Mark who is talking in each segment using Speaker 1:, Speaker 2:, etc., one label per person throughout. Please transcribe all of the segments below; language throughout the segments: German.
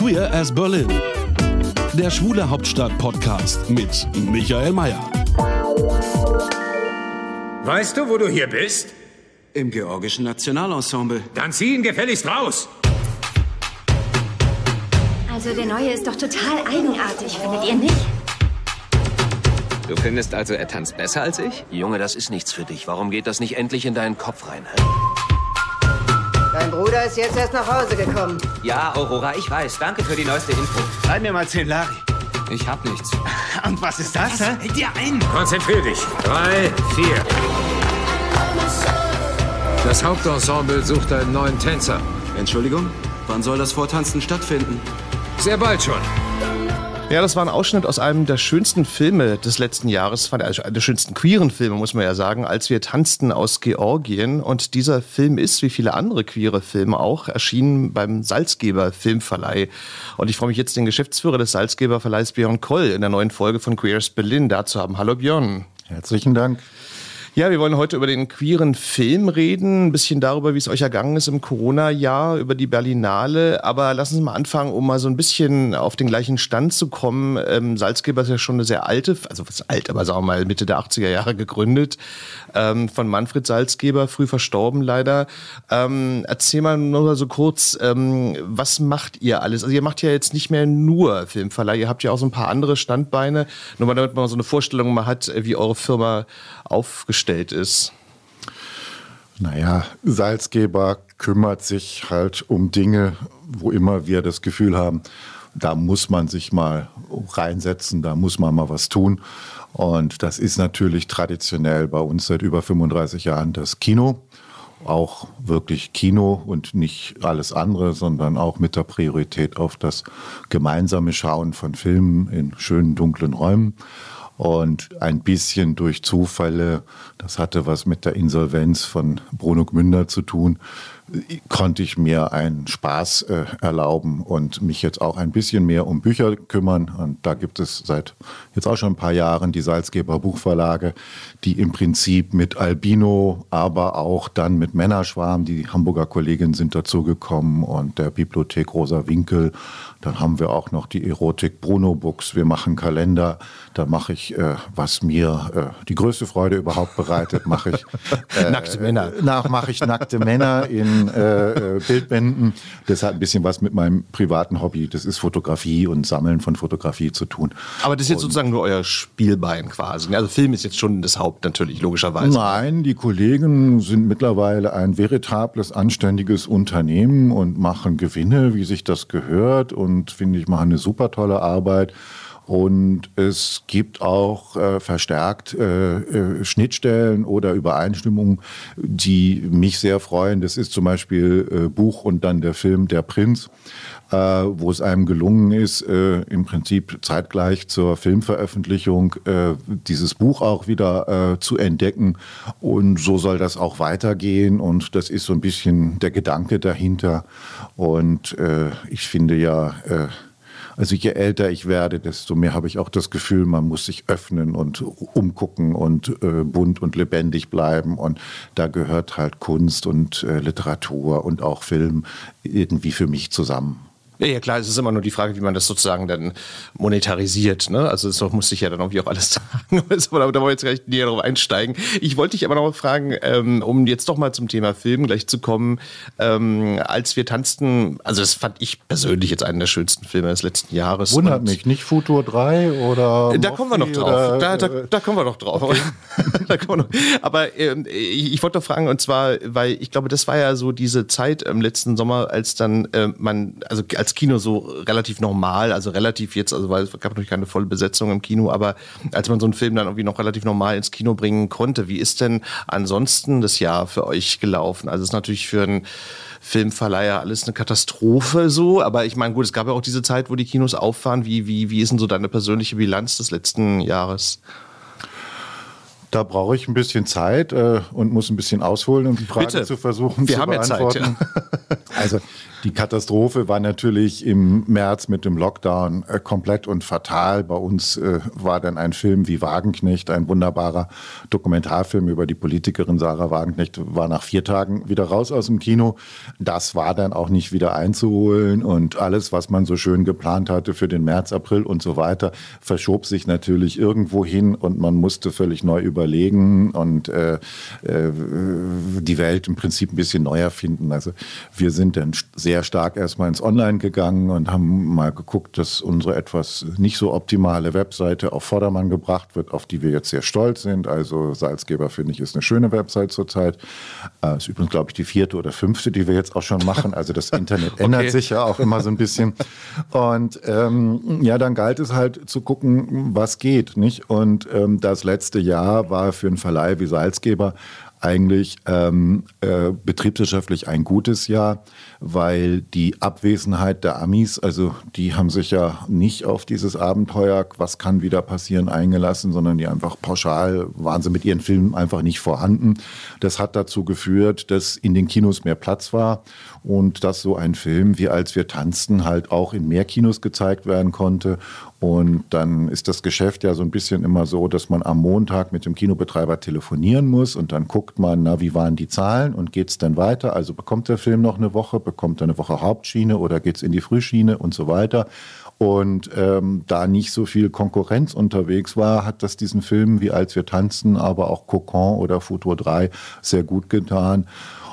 Speaker 1: Queer as Berlin. Der Schwule Hauptstadt-Podcast mit Michael Mayer.
Speaker 2: Weißt du, wo du hier bist?
Speaker 3: Im georgischen Nationalensemble.
Speaker 2: Dann zieh ihn gefälligst raus.
Speaker 4: Also der neue ist doch total eigenartig, findet ihr nicht?
Speaker 5: Du findest also, er tanzt besser als ich?
Speaker 6: Junge, das ist nichts für dich. Warum geht das nicht endlich in deinen Kopf rein? Hä?
Speaker 7: Dein Bruder ist jetzt erst nach Hause gekommen.
Speaker 5: Ja, Aurora, ich weiß. Danke für die neueste Info.
Speaker 8: Schreib mir mal 10 Larry.
Speaker 5: Ich hab nichts.
Speaker 8: Und was ist das? hä?
Speaker 2: Hält dir ein. Konzentrier dich. Drei, vier.
Speaker 9: Das Hauptensemble sucht einen neuen Tänzer.
Speaker 3: Entschuldigung, wann soll das Vortanzen stattfinden?
Speaker 9: Sehr bald schon.
Speaker 10: Ja, das war ein Ausschnitt aus einem der schönsten Filme des letzten Jahres, also der schönsten queeren Filme, muss man ja sagen, als wir tanzten aus Georgien. Und dieser Film ist, wie viele andere queere Filme auch, erschienen beim Salzgeber Filmverleih. Und ich freue mich jetzt, den Geschäftsführer des Salzgeber Verleihs Björn Koll in der neuen Folge von Queers Berlin da zu haben. Hallo Björn.
Speaker 11: Herzlichen Dank.
Speaker 10: Ja, wir wollen heute über den queeren Film reden, ein bisschen darüber, wie es euch ergangen ist im Corona-Jahr, über die Berlinale. Aber lassen Sie mal anfangen, um mal so ein bisschen auf den gleichen Stand zu kommen. Ähm, Salzgeber ist ja schon eine sehr alte, also was alt, aber sagen wir mal Mitte der 80er Jahre gegründet, ähm, von Manfred Salzgeber, früh verstorben leider. Ähm, erzähl mal nur so kurz, ähm, was macht ihr alles? Also ihr macht ja jetzt nicht mehr nur Filmverleih, ihr habt ja auch so ein paar andere Standbeine. Nur mal, damit man so eine Vorstellung mal hat, wie eure Firma aufgestellt ist.
Speaker 11: Naja, Salzgeber kümmert sich halt um Dinge, wo immer wir das Gefühl haben, da muss man sich mal reinsetzen, da muss man mal was tun. Und das ist natürlich traditionell bei uns seit über 35 Jahren das Kino. Auch wirklich Kino und nicht alles andere, sondern auch mit der Priorität auf das gemeinsame Schauen von Filmen in schönen dunklen Räumen. Und ein bisschen durch Zufälle, das hatte was mit der Insolvenz von Bruno Gmünder zu tun, konnte ich mir einen Spaß äh, erlauben und mich jetzt auch ein bisschen mehr um Bücher kümmern. Und da gibt es seit jetzt auch schon ein paar Jahren die Salzgeber Buchverlage, die im Prinzip mit Albino, aber auch dann mit Männerschwarm, die Hamburger Kolleginnen sind dazugekommen und der Bibliothek Rosa Winkel. Dann haben wir auch noch die Erotik Bruno Books. Wir machen Kalender. Da mache ich, äh, was mir äh, die größte Freude überhaupt bereitet, mache ich
Speaker 10: äh, nackte Männer.
Speaker 11: Nach mache ich nackte Männer in äh, äh, Bildbänden. Das hat ein bisschen was mit meinem privaten Hobby. Das ist Fotografie und Sammeln von Fotografie zu tun.
Speaker 10: Aber das ist jetzt und, sozusagen nur euer Spielbein quasi. Also Film ist jetzt schon das Haupt natürlich, logischerweise.
Speaker 11: Nein, die Kollegen sind mittlerweile ein veritables, anständiges Unternehmen und machen Gewinne, wie sich das gehört. Und finde ich, machen eine super tolle Arbeit. Und es gibt auch äh, verstärkt äh, äh, Schnittstellen oder Übereinstimmungen, die mich sehr freuen. Das ist zum Beispiel äh, Buch und dann der Film Der Prinz, äh, wo es einem gelungen ist, äh, im Prinzip zeitgleich zur Filmveröffentlichung dieses Buch auch wieder zu entdecken. Und so soll das auch weitergehen. Und das ist so ein bisschen der Gedanke dahinter. Und ich finde ja, also je älter ich werde, desto mehr habe ich auch das Gefühl, man muss sich öffnen und umgucken und äh, bunt und lebendig bleiben. Und da gehört halt Kunst und äh, Literatur und auch Film irgendwie für mich zusammen.
Speaker 10: Ja, ja, klar, es ist immer nur die Frage, wie man das sozusagen dann monetarisiert. Ne? Also das muss sich ja dann irgendwie auch alles sagen. da wollen wir jetzt gleich näher drauf einsteigen. Ich wollte dich aber noch mal fragen, ähm, um jetzt doch mal zum Thema Film gleich zu kommen. Ähm, als wir tanzten, also das fand ich persönlich jetzt einen der schönsten Filme des letzten Jahres.
Speaker 11: Wundert mich, nicht Futur 3 oder
Speaker 10: Da kommen wir noch drauf.
Speaker 11: Oder,
Speaker 10: da, da, da, kommen wir noch drauf. Okay. da kommen wir noch. Aber ähm, ich, ich wollte doch fragen, und zwar, weil ich glaube, das war ja so diese Zeit im letzten Sommer, als dann äh, man, also als als Kino so relativ normal, also relativ jetzt, also weil es gab natürlich keine volle Besetzung im Kino, aber als man so einen Film dann irgendwie noch relativ normal ins Kino bringen konnte, wie ist denn ansonsten das Jahr für euch gelaufen? Also es ist natürlich für einen Filmverleiher alles eine Katastrophe so, aber ich meine, gut, es gab ja auch diese Zeit, wo die Kinos auffahren. Wie, wie, wie ist denn so deine persönliche Bilanz des letzten Jahres?
Speaker 11: Da brauche ich ein bisschen Zeit äh, und muss ein bisschen ausholen, um die Frage
Speaker 10: Bitte.
Speaker 11: zu versuchen
Speaker 10: Wir
Speaker 11: zu
Speaker 10: haben ja
Speaker 11: beantworten.
Speaker 10: Zeit, ja.
Speaker 11: Also die Katastrophe war natürlich im März mit dem Lockdown äh, komplett und fatal. Bei uns äh, war dann ein Film wie Wagenknecht, ein wunderbarer Dokumentarfilm über die Politikerin Sarah Wagenknecht, war nach vier Tagen wieder raus aus dem Kino. Das war dann auch nicht wieder einzuholen und alles, was man so schön geplant hatte für den März, April und so weiter, verschob sich natürlich irgendwo hin und man musste völlig neu überlegen und äh, äh, die Welt im Prinzip ein bisschen neu erfinden. Also wir sind dann sehr stark erstmal ins Online gegangen und haben mal geguckt, dass unsere etwas nicht so optimale Webseite auf Vordermann gebracht wird, auf die wir jetzt sehr stolz sind. Also Salzgeber, finde ich, ist eine schöne Website zurzeit. Äh, ist übrigens, glaube ich, die vierte oder fünfte, die wir jetzt auch schon machen. Also das Internet ändert
Speaker 10: Okay.
Speaker 11: sich ja auch immer so ein bisschen. Und ähm, ja, dann galt es halt zu gucken, was geht, nicht? Und ähm, das letzte Jahr war für einen Verleih wie Salzgeber eigentlich ähm, äh, betriebswirtschaftlich ein gutes Jahr, weil die Abwesenheit der Amis, also die haben sich ja nicht auf dieses Abenteuer, was kann wieder passieren, eingelassen, sondern die einfach pauschal waren sie mit ihren Filmen einfach nicht vorhanden. Das hat dazu geführt, dass in den Kinos mehr Platz war und dass so ein Film wie Als wir tanzten halt auch in mehr Kinos gezeigt werden konnte. Und dann ist das Geschäft ja so ein bisschen immer so, dass man am Montag mit dem Kinobetreiber telefonieren muss und dann guckt man, na, wie waren die Zahlen und geht's denn weiter? Also bekommt der Film noch eine Woche, bekommt er eine Woche Hauptschiene oder geht's in die Frühschiene und so weiter. Und ähm, da nicht so viel Konkurrenz unterwegs war, hat das diesen Filmen wie Als wir tanzen, aber auch Cocon oder Futur 3 sehr gut getan.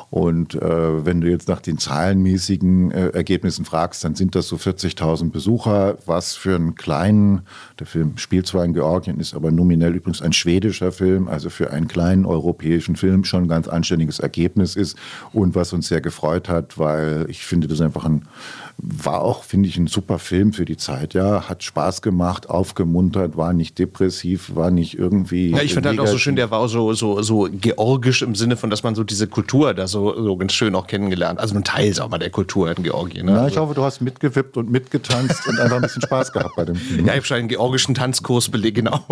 Speaker 11: Und äh, wenn du jetzt nach den zahlenmäßigen äh, Ergebnissen fragst, dann sind das so 40.000 Besucher, was für einen kleinen, der Film spielt zwar in Georgien, ist aber nominell übrigens ein schwedischer Film, also für einen kleinen europäischen Film schon ein ganz anständiges Ergebnis ist und was uns sehr gefreut hat, weil ich finde, das einfach ein, war auch, finde ich, ein super Film für die Zeit, ja, hat Spaß gemacht, aufgemuntert, war nicht depressiv, war nicht irgendwie.
Speaker 10: Ja, ich finde halt auch so schön, der war auch so, so, so georgisch im Sinne von, dass man so diese Kultur da so, so ganz schön auch kennengelernt. Also ein Teil auch mal der Kultur in Georgien. Ne?
Speaker 11: Na, ich hoffe, du hast mitgewippt und mitgetanzt und einfach ein bisschen Spaß gehabt bei dem Film.
Speaker 10: Ja, ich habe schon einen georgischen Tanzkurs belegt, genau.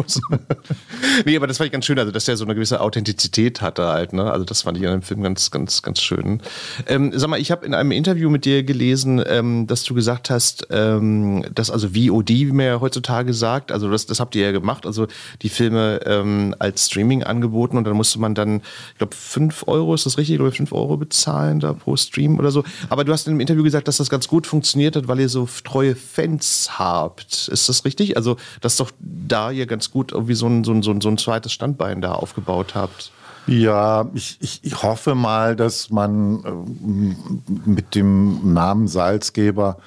Speaker 10: nee, aber das fand ich ganz schön, also dass der so eine gewisse Authentizität hatte halt, ne? Also das fand ich an dem Film ganz, ganz, ganz schön. Ähm, sag mal, ich habe in einem Interview mit dir gelesen, ähm, dass du gesagt hast, ähm, dass also VOD, wie man ja heutzutage sagt, also das, das habt ihr ja gemacht, also die Filme ähm, als Streaming angeboten und dann musste man dann, ich glaube, 5 Euro, ist das richtig, oder 5 Euro bezahlen da pro Stream oder so. Aber du hast in dem Interview gesagt, dass das ganz gut funktioniert hat, weil ihr so treue Fans habt. Ist das richtig? Also, dass doch da ihr ganz gut irgendwie so ein, so ein, so ein zweites Standbein da aufgebaut habt.
Speaker 11: Ja, ich, ich, ich hoffe mal, dass man ähm, mit dem Namen Salzgeber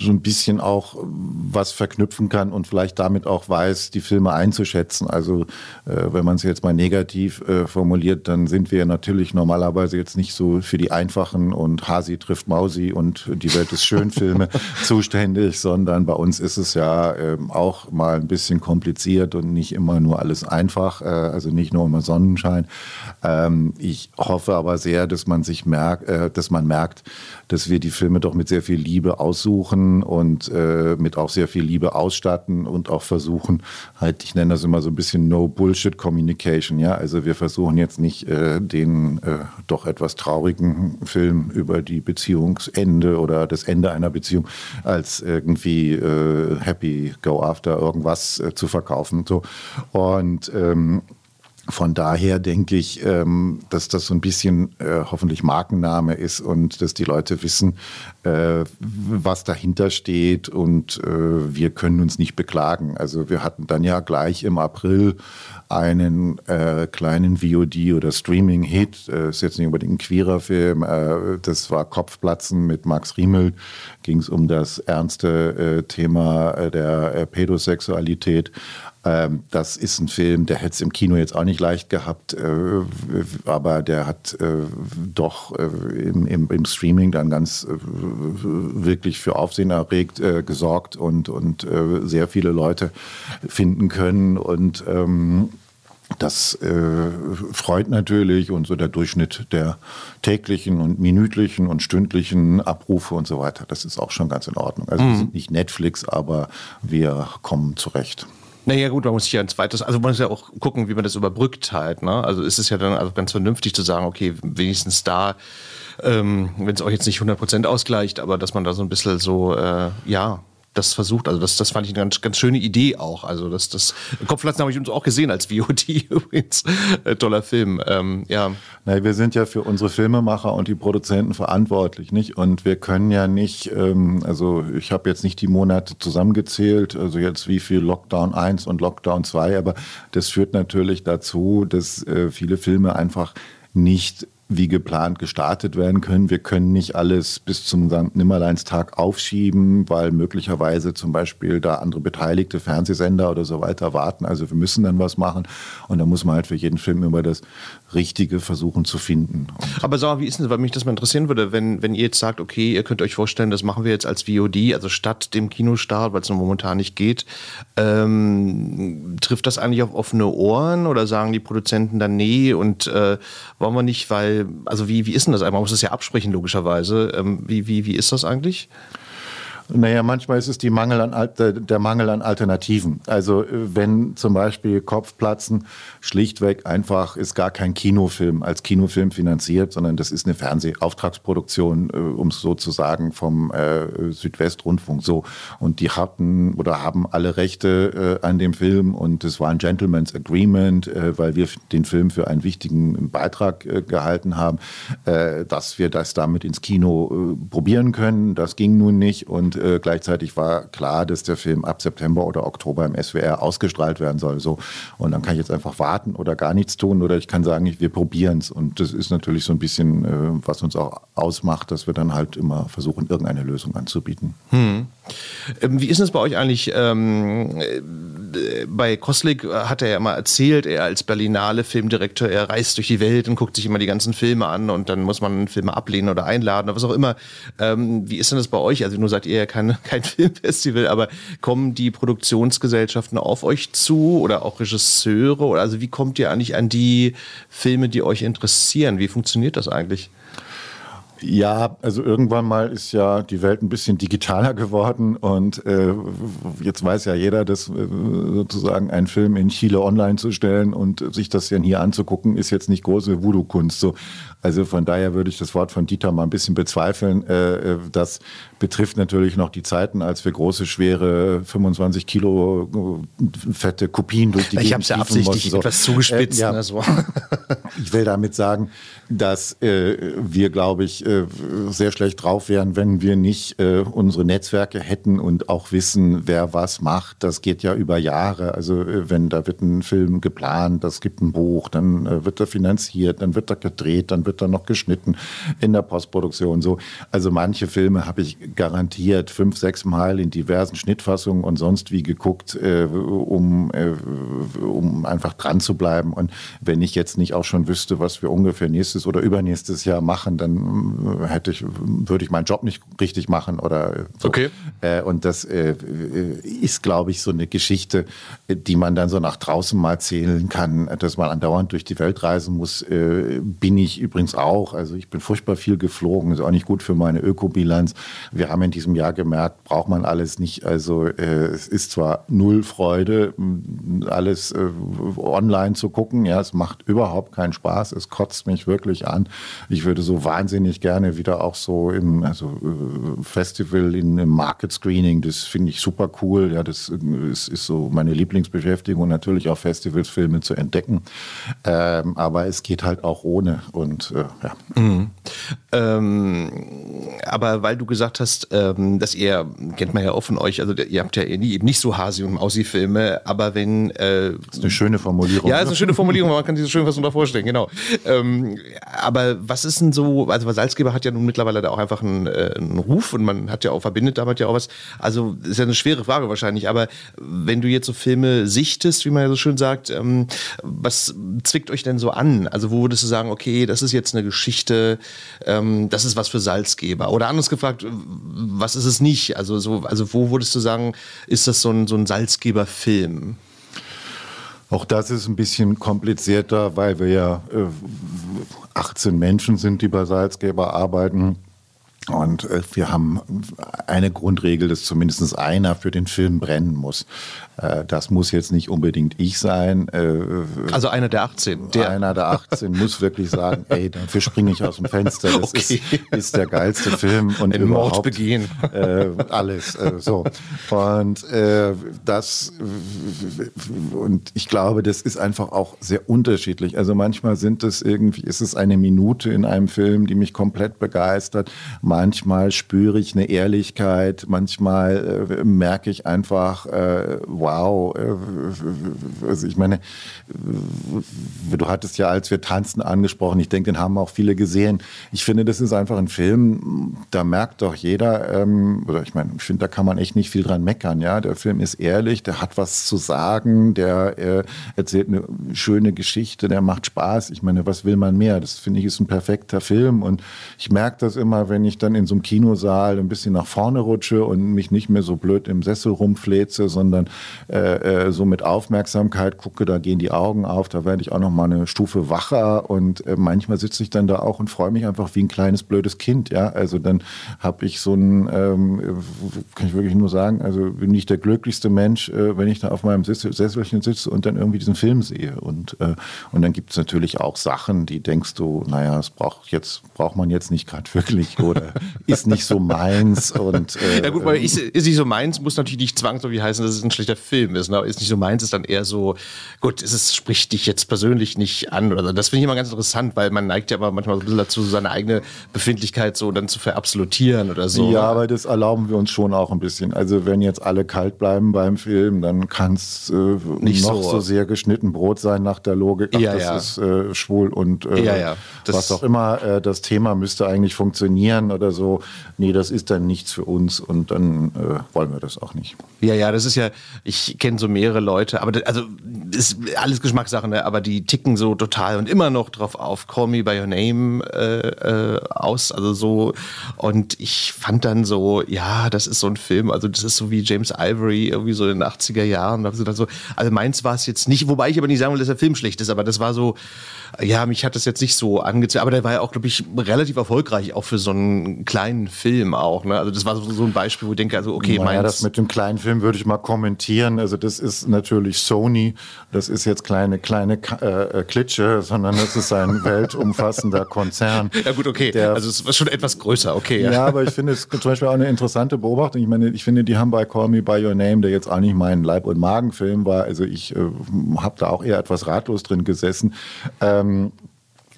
Speaker 11: so ein bisschen auch was verknüpfen kann und vielleicht damit auch weiß, die Filme einzuschätzen. Also äh, wenn man es jetzt mal negativ äh, formuliert, dann sind wir natürlich normalerweise jetzt nicht so für die einfachen und Hasi trifft Mausi und die Welt ist schön Filme zuständig, sondern bei uns ist es ja ähm, auch mal ein bisschen kompliziert und nicht immer nur alles einfach, äh, also nicht nur immer Sonnenschein. Ähm, ich hoffe aber sehr, dass man sich merkt, äh, dass man merkt, dass wir die Filme doch mit sehr viel Liebe aussuchen und äh, mit auch sehr viel Liebe ausstatten und auch versuchen, halt, ich nenne das immer so ein bisschen No-Bullshit-Communication, ja. Also wir versuchen jetzt nicht äh, den äh, doch etwas traurigen Film über die Beziehungsende oder das Ende einer Beziehung als irgendwie äh, Happy Go After irgendwas äh, zu verkaufen. So. Und ähm, von daher denke ich, ähm, dass das so ein bisschen äh, hoffentlich Markenname ist und dass die Leute wissen, äh, was dahinter steht und äh, wir können uns nicht beklagen. Also wir hatten dann ja gleich im April einen kleinen VOD oder Streaming-Hit, ist jetzt nicht unbedingt ein queerer Film, das war Kopfplatzen mit Max Riemel, ging es um das ernste Thema der Pädosexualität. Ähm, das ist ein Film, der hätte es im Kino jetzt auch nicht leicht gehabt, äh, aber der hat äh, doch äh, im, im, im, Streaming dann ganz äh, wirklich für Aufsehen erregt äh, gesorgt und, und äh, sehr viele Leute finden können. Und ähm, das äh, freut natürlich und so der Durchschnitt der täglichen und minütlichen und stündlichen Abrufe und so weiter, das ist auch schon ganz in Ordnung. Also mhm. wir sind nicht Netflix, aber wir kommen zurecht.
Speaker 10: Naja gut, man muss sich ja ein zweites, also man muss ja auch gucken, wie man das überbrückt halt. Ne? Also ist es ja dann also ganz vernünftig zu sagen, okay, wenigstens da, ähm, wenn es auch jetzt nicht 100% ausgleicht, aber dass man da so ein bisschen so, äh, ja, das versucht. Also das, das fand ich eine ganz, ganz schöne Idee auch. Also das, das Kopfplatzen habe ich uns auch gesehen als VOD übrigens. Äh, toller Film. Ähm, ja.
Speaker 11: Na, wir sind ja für unsere Filmemacher und die Produzenten verantwortlich, nicht? Und wir können ja nicht, ähm, also ich habe jetzt nicht die Monate zusammengezählt, also jetzt wie viel Lockdown 1 und Lockdown 2, aber das führt natürlich dazu, dass äh, viele Filme einfach nicht wie geplant gestartet werden können. Wir können nicht alles bis zum St. Nimmerleinstag aufschieben, weil möglicherweise zum Beispiel da andere beteiligte Fernsehsender oder so weiter warten. Also wir müssen dann was machen und da muss man halt für jeden Film immer das Richtige versuchen zu finden.
Speaker 10: Und Aber sag mal, wie ist denn, weil mich das mal interessieren würde, wenn, wenn ihr jetzt sagt, okay, ihr könnt euch vorstellen, das machen wir jetzt als VOD, also statt dem Kinostart, weil es momentan nicht geht, ähm, trifft das eigentlich auf offene Ohren oder sagen die Produzenten dann nee und äh, wollen wir nicht, weil, also wie, wie ist denn das? Man muss das ja absprechen, logischerweise. Ähm, wie, wie, wie ist das eigentlich?
Speaker 11: Naja, manchmal ist es die Mangel an, der Mangel an Alternativen. Also wenn zum Beispiel Kopfplatzen schlichtweg einfach ist gar kein Kinofilm als Kinofilm finanziert, sondern das ist eine Fernsehauftragsproduktion, äh, um es so zu sagen, vom äh, Südwestrundfunk. So und die hatten oder haben alle Rechte äh, an dem Film und es war ein Gentleman's Agreement, äh, weil wir den Film für einen wichtigen Beitrag äh, gehalten haben, äh, dass wir das damit ins Kino probieren können. Das ging nun nicht und äh, gleichzeitig war klar, dass der Film ab September oder Oktober im SWR ausgestrahlt werden soll. So. Und dann kann ich jetzt einfach warten oder gar nichts tun oder ich kann sagen, wir probieren es. Und das ist natürlich so ein bisschen, äh, was uns auch ausmacht, dass wir dann halt immer versuchen, irgendeine Lösung anzubieten.
Speaker 10: Hm. Ähm, wie ist es bei euch eigentlich? Ähm, äh, bei Koslik hat er ja immer erzählt, er als Berlinale Filmdirektor, er reist durch die Welt und guckt sich immer die ganzen Filme an und dann muss man Filme ablehnen oder einladen oder was auch immer. Ähm, wie ist denn das bei euch? Also nur seid ihr ja kein, kein Filmfestival, aber kommen die Produktionsgesellschaften auf euch zu oder auch Regisseure? Oder also wie kommt ihr eigentlich an die Filme, die euch interessieren? Wie funktioniert das eigentlich?
Speaker 11: Ja, also irgendwann mal ist ja die Welt ein bisschen digitaler geworden und äh, jetzt weiß ja jeder, dass äh, sozusagen einen Film in Chile online zu stellen und sich das dann hier anzugucken, ist jetzt nicht große Voodoo-Kunst. So. Also von daher würde ich das Wort von Dieter mal ein bisschen bezweifeln. Äh, äh das betrifft natürlich noch die Zeiten, als wir große, schwere 25 Kilo äh, fette Kopien durch die
Speaker 10: Ich habe es ja absichtlich so. etwas zugespitzt. Äh, ja.
Speaker 11: also. ich will damit sagen, dass äh, wir, glaube ich, äh, sehr schlecht drauf wären, wenn wir nicht äh, unsere Netzwerke hätten und auch wissen, wer was macht. Das geht ja über Jahre. Also äh, wenn da wird ein Film geplant, das gibt ein Buch, dann wird er finanziert, dann wird er gedreht, dann wird er noch geschnitten in der Postproduktion. So, also manche Filme habe ich garantiert fünf, sechs Mal in diversen Schnittfassungen und sonst wie geguckt, äh, um, um einfach dran zu bleiben. Und wenn ich jetzt nicht auch schon wüsste, was wir ungefähr nächstes oder übernächstes Jahr machen, dann äh, hätte ich, würde ich meinen Job nicht richtig machen oder so.
Speaker 10: Okay.
Speaker 11: Äh, und das äh, ist, glaube ich, so eine Geschichte, die man dann so nach draußen mal zählen kann, dass man andauernd durch die Welt reisen muss. Bin ich übrigens auch. Also ich bin furchtbar viel geflogen, ist auch nicht gut für meine Ökobilanz. Wir haben in diesem Jahr gemerkt, braucht man alles nicht. Also es ist zwar null Freude, alles online zu gucken. Ja, es macht überhaupt keinen Spaß. Es kotzt mich wirklich an. Ich würde so wahnsinnig gerne wieder auch so im also, äh, Festival in im Market Screening, das finde ich super cool. Ja, das ist, ist, so meine Lieblingsbeschäftigung, natürlich auch Festivalsfilme zu entdecken. Ähm, aber es geht halt auch ohne. Und äh, ja.
Speaker 10: Mhm. Ähm, aber weil du gesagt hast, ähm, dass ihr, kennt man ja auch von euch, also ihr habt ja eben nicht so Hasi- und Mausi-Filme, aber wenn... Äh,
Speaker 11: das ist eine schöne Formulierung.
Speaker 10: Ja, das ist eine schöne Formulierung, man kann sich so schön was darunter vorstellen, genau. Ähm, aber was ist denn so, also Salzgeber hat ja nun mittlerweile da auch einfach einen, äh, einen Ruf und man hat ja auch, verbindet damit ja auch was, also ist ja eine schwere Frage wahrscheinlich, aber wenn du jetzt so Filme sichtest, wie man ja so schön sagt, ähm, was zwickt euch denn so an? Also wo würdest du sagen, okay, das ist jetzt eine Geschichte, ähm, das ist was für Salzgeber? Oder anders gefragt, was ist es nicht? Also, so, also wo würdest du sagen, ist das so ein, so ein Salzgeber-Film?
Speaker 11: Auch das ist ein bisschen komplizierter, weil wir ja äh, 18 Menschen sind, die bei Salzgeber arbeiten. Und äh, wir haben eine Grundregel, dass zumindest einer für den Film brennen muss. Äh, das muss jetzt nicht unbedingt ich sein. Äh,
Speaker 10: also einer der 18.
Speaker 11: Der einer der 18 muss wirklich sagen, ey, dafür springe ich aus dem Fenster. Das okay. ist, ist, der geilste Film und
Speaker 10: Ein
Speaker 11: überhaupt
Speaker 10: Mord begehen.
Speaker 11: Alles so. Und das und ich glaube, das ist einfach auch sehr unterschiedlich. Also manchmal sind es irgendwie, ist es eine Minute in einem Film, die mich komplett begeistert. Manchmal spüre ich eine Ehrlichkeit. Manchmal merke ich einfach wow. Äh, also ich meine, du hattest ja, als wir tanzen, angesprochen. Ich denke, den haben auch viele gesehen. Ich finde, das ist einfach ein Film, da merkt doch jeder, ähm, oder ich meine, ich finde, da kann man echt nicht viel dran meckern. Ja, der Film ist ehrlich, der hat was zu sagen, der äh, erzählt eine schöne Geschichte, der macht Spaß. Ich meine, was will man mehr? Das finde ich ist ein perfekter Film und ich merke das immer, wenn ich dann in so einem Kinosaal ein bisschen nach vorne rutsche und mich nicht mehr so blöd im Sessel rumfläze, sondern äh, äh, so mit Aufmerksamkeit gucke, da gehen die Augen auf, da werde ich auch noch mal eine Stufe wacher und äh, manchmal sitze ich dann da auch und freue mich einfach wie ein kleines blödes Kind, ja, also dann habe ich so ein, ähm, kann ich wirklich nur sagen, also bin ich der glücklichste Mensch, äh, wenn ich da auf meinem Sessel, Sesselchen sitze und dann irgendwie diesen Film sehe. Und, äh, und dann gibt es natürlich auch Sachen, die denkst du, naja, das braucht jetzt, braucht man jetzt nicht gerade wirklich oder ist nicht so meins und
Speaker 10: äh, ja gut, weil ist, ist nicht so meins, muss natürlich nicht zwangsläufig heißen, dass es ein schlechter Film ist. Ne? Ist nicht so meins, ist dann eher so, gut, ist es spricht dich jetzt persönlich nicht an. Oder das finde ich immer ganz interessant, weil man neigt ja aber manchmal so ein bisschen dazu, seine eigene Befindlichkeit so dann zu verabsolutieren oder so.
Speaker 11: Ja, aber das erlauben wir uns schon auch ein bisschen. Also wenn jetzt alle kalt bleiben beim Film, dann kann es äh, nicht noch so. so. sehr geschnitten Brot sein nach der Logik. Ach, ja, das ja. ist äh, schwul und äh, ja, ja. was auch immer. Äh, das Thema müsste eigentlich funktionieren oder so. Nee, das ist dann nichts für uns und dann äh, wollen wir das auch nicht.
Speaker 10: Ja, ja, das ist ja, ich kenne so mehrere Leute, aber das, also ist alles Geschmackssache, ne? aber die ticken so total und immer noch drauf auf Call Me by Your Name äh, äh, aus, also so und ich fand dann so, ja, das ist so ein Film, also das ist so wie James Ivory irgendwie so in den 80er Jahren, also meins war es jetzt nicht, wobei ich aber nicht sagen will, dass der Film schlecht ist, aber das war so ja, mich hat das jetzt nicht so angezogen, aber der war ja auch, glaube ich, relativ erfolgreich, auch für so einen kleinen Film auch. Ne? Also das war so, so ein Beispiel, wo ich denke, also okay,
Speaker 11: naja, das mit dem kleinen Film würde ich mal kommentieren. Also das ist natürlich Sony, das ist jetzt kleine, kleine äh, äh Klitsche, sondern das ist ein weltumfassender Konzern.
Speaker 10: Ja gut, okay, der, also es war schon etwas größer, okay.
Speaker 11: Ja, ja aber ich finde es zum Beispiel auch eine interessante Beobachtung. Ich meine, ich finde, die haben bei Call Me By Your Name, der jetzt auch nicht mein Leib- und Magenfilm war, also ich äh, habe da auch eher etwas ratlos drin gesessen, äh, ähm,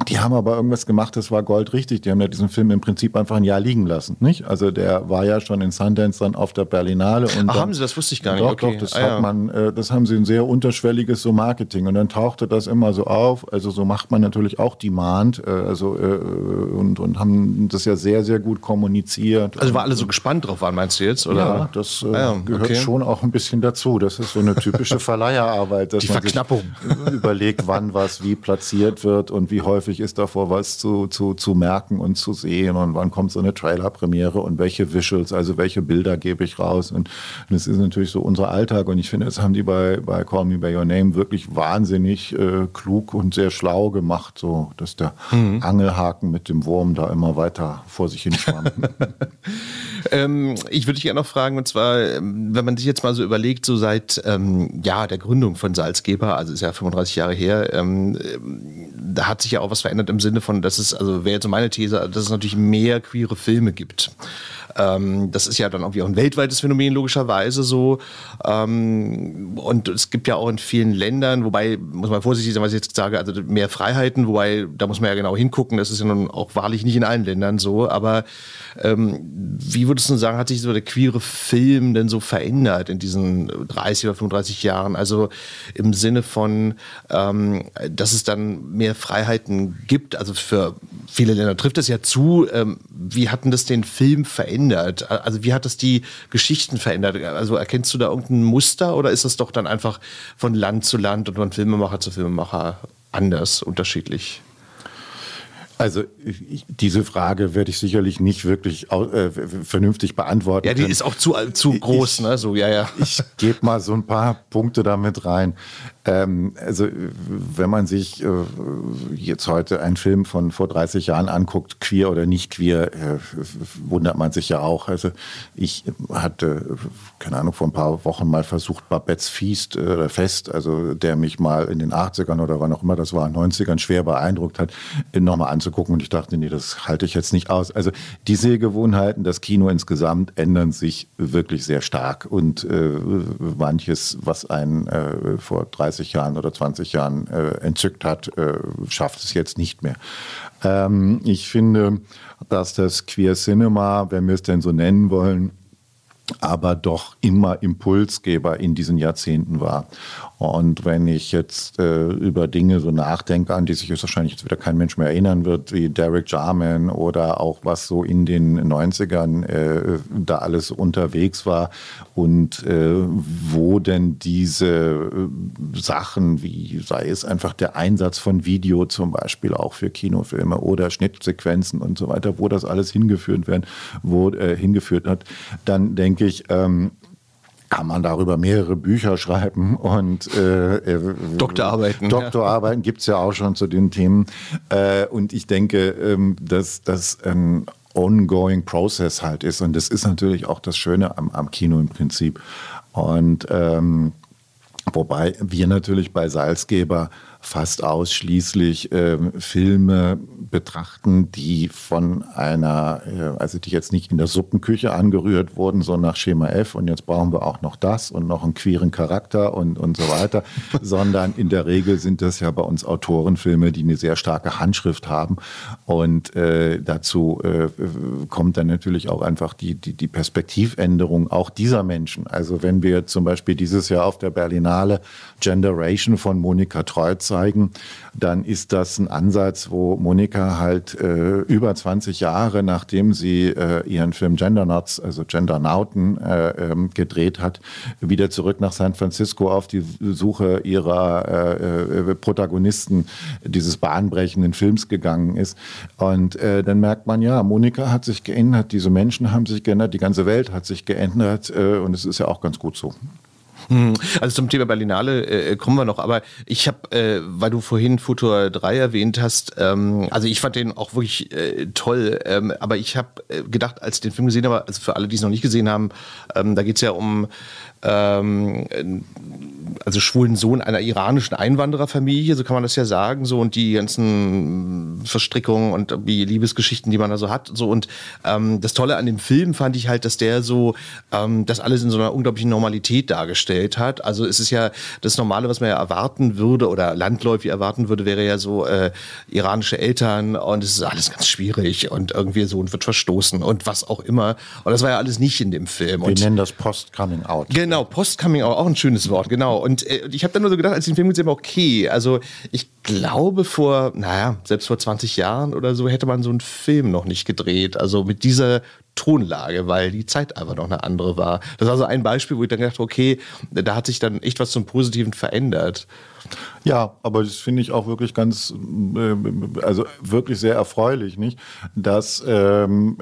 Speaker 11: die haben aber irgendwas gemacht, das war goldrichtig. Die haben ja diesen Film im Prinzip einfach ein Jahr liegen lassen, nicht? Also der war ja schon in Sundance dann auf der Berlinale. Und
Speaker 10: Ach,
Speaker 11: dann,
Speaker 10: haben Sie das? Wusste ich gar nicht.
Speaker 11: Doch, okay. doch, das ah, hat ja. man, äh, das haben sie ein sehr unterschwelliges so Marketing. Und dann tauchte das immer so auf. Also so macht man natürlich auch Demand, äh, also äh, und, und haben das ja sehr, sehr gut kommuniziert.
Speaker 10: Also war alle so gespannt drauf waren, meinst du jetzt? Oder?
Speaker 11: Ja, das ah, ja, gehört okay. schon auch ein bisschen dazu. Das ist so eine typische Verleiherarbeit.
Speaker 10: Dass Die Verknappung.
Speaker 11: überlegt, wann was wie platziert wird und wie häufig ist davor was zu, zu, zu merken und zu sehen und wann kommt so eine Trailer-Premiere und welche Visuals, also welche Bilder gebe ich raus. Und das ist natürlich so unser Alltag und ich finde, das haben die bei, bei Call Me By Your Name wirklich wahnsinnig äh, klug und sehr schlau gemacht, so dass der mhm. Angelhaken mit dem Wurm da immer weiter vor sich hin schwamm.
Speaker 10: ähm, ich würde dich gerne noch fragen, und zwar, ähm, wenn man sich jetzt mal so überlegt, so seit ähm, ja, der Gründung von Salzgeber, also ist ja 35 Jahre her, ähm, da hat sich ja auch was verändert im Sinne von, dass es, also wäre jetzt so meine These, dass es natürlich mehr queere Filme gibt. Ähm, das ist ja dann irgendwie auch ein weltweites Phänomen, logischerweise so. Ähm, und es gibt ja auch in vielen Ländern, wobei, muss man vorsichtig sein, was ich jetzt sage, also mehr Freiheiten, wobei, da muss man ja genau hingucken, das ist ja nun auch wahrlich nicht in allen Ländern so, aber ähm, wie würdest du sagen, hat sich so der queere Film denn so verändert in diesen 30 oder 35 Jahren? Also im Sinne von, ähm, dass es dann mehr Freiheiten gibt, also für viele Länder trifft es ja zu. Ähm, wie hat denn das den Film verändert? Also wie hat das die Geschichten verändert? Also erkennst du da irgendein Muster oder ist das doch dann einfach von Land zu Land und von Filmemacher zu Filmemacher anders, unterschiedlich?
Speaker 11: Also diese Frage werde ich sicherlich nicht wirklich äh, vernünftig beantworten.
Speaker 10: Ja, die können. ist auch zu, zu groß, ich, ne? So, ja, ja.
Speaker 11: Ich gebe mal so ein paar Punkte damit rein. Ähm, also wenn man sich äh, jetzt heute einen Film von vor 30 Jahren anguckt, queer oder nicht queer, äh, wundert man sich ja auch. Also ich hatte, keine Ahnung, vor ein paar Wochen mal versucht, Babettes Feast äh, Fest, also der mich mal in den 80ern oder wann auch immer das war, 90ern schwer beeindruckt hat, nochmal anzugucken. Und ich dachte, nee, das halte ich jetzt nicht aus. Also die Sehgewohnheiten, das Kino insgesamt ändern sich wirklich sehr stark. Und äh, manches, was einen äh, vor 30 30 Jahren oder 20 Jahren äh, entzückt hat, äh, schafft es jetzt nicht mehr. Ähm, ich finde, dass das Queer Cinema, wenn wir es denn so nennen wollen, aber doch immer Impulsgeber in diesen Jahrzehnten war. Und wenn ich jetzt äh, über Dinge so nachdenke, an die sich jetzt wahrscheinlich jetzt wieder kein Mensch mehr erinnern wird, wie Derek Jarman oder auch was so in den 90ern äh, da alles unterwegs war und äh, wo denn diese äh, Sachen, wie sei es einfach der Einsatz von Video zum Beispiel auch für Kinofilme oder Schnittsequenzen und so weiter, wo das alles hingeführt werden, wo äh, hingeführt hat, dann denke ich, ähm, kann man darüber mehrere Bücher schreiben und äh,
Speaker 10: äh Doktorarbeiten.
Speaker 11: Doktorarbeiten ja. gibt es ja auch schon zu den Themen. Äh, und ich denke, ähm, dass das ein ongoing Process halt ist. Und das ist natürlich auch das Schöne am, am Kino im Prinzip. Und ähm, wobei wir natürlich bei Salzgeber fast ausschließlich äh, Filme betrachten, die von einer, äh, also die jetzt nicht in der Suppenküche angerührt wurden, so nach Schema F und jetzt brauchen wir auch noch das und noch einen queeren Charakter und, und so weiter, sondern in der Regel sind das ja bei uns Autorenfilme, die eine sehr starke Handschrift haben und äh, dazu äh, kommt dann natürlich auch einfach die, die, die Perspektivänderung auch dieser Menschen. Also wenn wir zum Beispiel dieses Jahr auf der Berlinale Generation von Monika Treutz zeigen, dann ist das ein Ansatz, wo Monika halt äh, über 20 Jahre, nachdem sie äh, ihren Film Gender Nuts, also Gender Nauten, äh, ähm, gedreht hat, wieder zurück nach San Francisco auf die Suche ihrer äh, äh, Protagonisten dieses bahnbrechenden Films gegangen ist. Und äh, dann merkt man, ja, Monika hat sich geändert, diese Menschen haben sich geändert, die ganze Welt hat sich geändert und es ist ja auch ganz gut so.
Speaker 10: Hm, also zum Thema Berlinale äh, kommen wir noch, aber ich habe, äh, weil du vorhin Futur 3 erwähnt hast, ähm, also ich fand den auch wirklich äh, toll, ähm, aber ich habe äh, gedacht, als ich den Film gesehen habe, also für alle, die es noch nicht gesehen haben, ähm, da geht es ja um ähm, also schwulen Sohn einer iranischen Einwandererfamilie, so kann man das ja sagen, so und die ganzen Verstrickungen und die Liebesgeschichten, die man da so hat, so. Und ähm, das Tolle an dem Film fand ich halt, dass der so ähm, das alles in so einer unglaublichen Normalität dargestellt hat. Also es ist ja das Normale, was man ja erwarten würde oder landläufig erwarten würde, wäre ja so äh, iranische Eltern und es ist alles ganz schwierig und irgendwie Sohn wird verstoßen und was auch immer. Und das war ja alles nicht in dem Film.
Speaker 11: Wir und nennen das Post-Coming-out.
Speaker 10: Genau, Post-Coming-out, auch ein schönes Wort, genau. Und äh, ich habe dann nur so gedacht, als ich den Film gesehen habe, okay, also ich glaube vor, naja, selbst vor 20 Jahren oder so hätte man so einen Film noch nicht gedreht. Also mit dieser Tonlage, weil die Zeit einfach noch eine andere war. Das war so ein Beispiel, wo ich dann gedacht okay, da hat sich dann echt was zum Positiven verändert.
Speaker 11: Ja, aber das finde ich auch wirklich ganz, äh, also wirklich sehr erfreulich, nicht? Dass, ähm,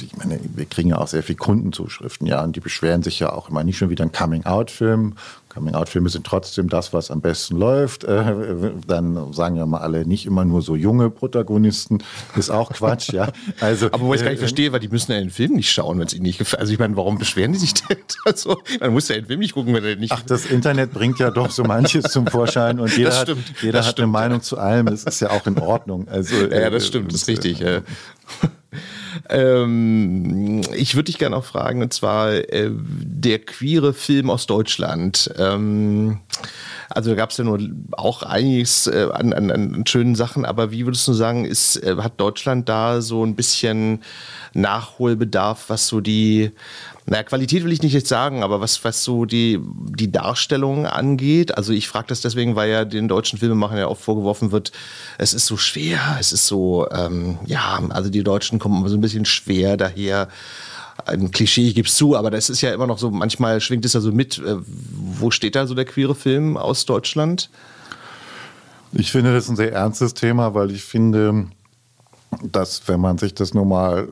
Speaker 11: ich meine, wir kriegen ja auch sehr viele Kundenzuschriften, ja, und die beschweren sich ja auch immer nicht schon wieder ein Coming-out-Film Coming-out-Filme sind trotzdem das, was am besten läuft. Äh, dann sagen ja mal alle nicht immer nur so junge Protagonisten. Ist auch Quatsch, ja.
Speaker 10: Also, Aber wo ich gar nicht äh, verstehe, weil die müssen ja den Film nicht schauen, wenn es ihnen nicht gefällt. Also ich meine, warum beschweren die sich denn? Also, man muss ja den Film nicht gucken, wenn er nicht.
Speaker 11: Ach, das Internet bringt ja doch so manche manches zum Vorschein und jeder, hat, jeder hat eine Meinung zu allem. Das ist ja auch in Ordnung. Also,
Speaker 10: ja, das stimmt, das ist richtig. Ja. Ähm, ich würde dich gerne auch fragen, und zwar äh, der queere Film aus Deutschland. Ähm, also da gab es ja nur auch einiges äh, an, an, an, schönen Sachen, aber wie würdest du sagen, ist, äh, hat Deutschland da so ein bisschen Nachholbedarf, was so die naja, Qualität will ich nicht jetzt sagen, aber was, was so die, die Darstellung angeht, also ich frage das deswegen, weil ja den deutschen Filmemachern ja oft vorgeworfen wird, es ist so schwer, es ist so, ähm, ja, also die Deutschen kommen so ein bisschen schwer daher. Ein Klischee gibt's zu, aber das ist ja immer noch so, manchmal schwingt es ja so mit. Äh, wo steht da so der queere Film aus Deutschland?
Speaker 11: Ich finde das ein sehr ernstes Thema, weil ich finde, dass wenn man sich das nur mal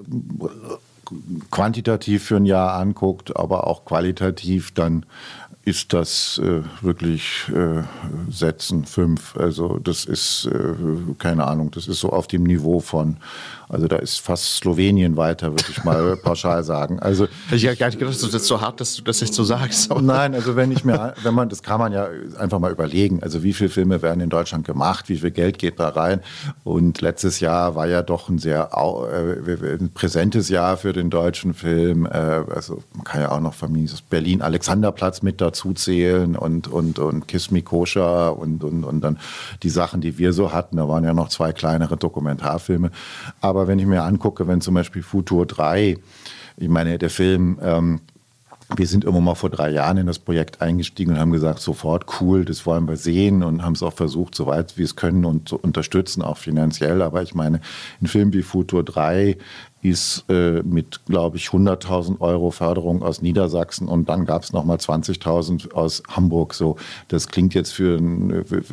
Speaker 11: quantitativ für ein Jahr anguckt, aber auch qualitativ, dann ist das äh, wirklich äh, Sätzen fünf. Also das ist äh, keine Ahnung, das ist so auf dem Niveau von also da ist fast Slowenien weiter, würde ich mal pauschal sagen. Also
Speaker 10: ich habe gar nicht gedacht, das ist so hart, dass du das jetzt so sagst.
Speaker 11: Nein, also wenn ich mir, wenn man, das kann man ja einfach mal überlegen. Also wie viele Filme werden in Deutschland gemacht, wie viel Geld geht da rein? Und letztes Jahr war ja doch ein sehr äh, ein präsentes Jahr für den deutschen Film. Äh, also man kann ja auch noch Familie Berlin Alexanderplatz mit dazu zählen und und und Kiss Me Koscher und und und dann die Sachen, die wir so hatten. Da waren ja noch zwei kleinere Dokumentarfilme. Aber aber wenn ich mir angucke, wenn zum Beispiel Futur 3, ich meine, der Film, ähm, wir sind immer mal vor drei Jahren in das Projekt eingestiegen und haben gesagt, sofort cool, das wollen wir sehen und haben es auch versucht, soweit wir es können und zu unterstützen, auch finanziell. Aber ich meine, ein Film wie Futur 3 ist äh, mit, glaube ich, 100.000 Euro Förderung aus Niedersachsen und dann gab es nochmal 20.000 aus Hamburg. So, das klingt jetzt für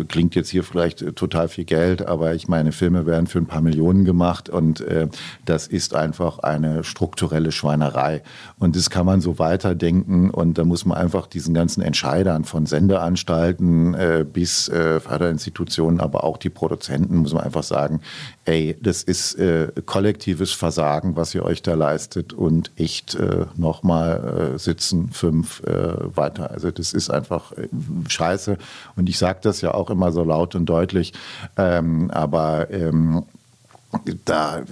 Speaker 11: klingt jetzt hier vielleicht total viel Geld, aber ich meine, Filme werden für ein paar Millionen gemacht und äh, das ist einfach eine strukturelle Schweinerei. Und das kann man so weiterdenken und da muss man einfach diesen ganzen Entscheidern von Sendeanstalten äh, bis äh, Förderinstitutionen, aber auch die Produzenten, muss man einfach sagen, ey, das ist äh, kollektives Versagen, was ihr euch da leistet und echt äh, nochmal äh, sitzen, fünf äh, weiter. Also das ist einfach äh, scheiße und ich sage das ja auch immer so laut und deutlich, ähm, aber ähm, da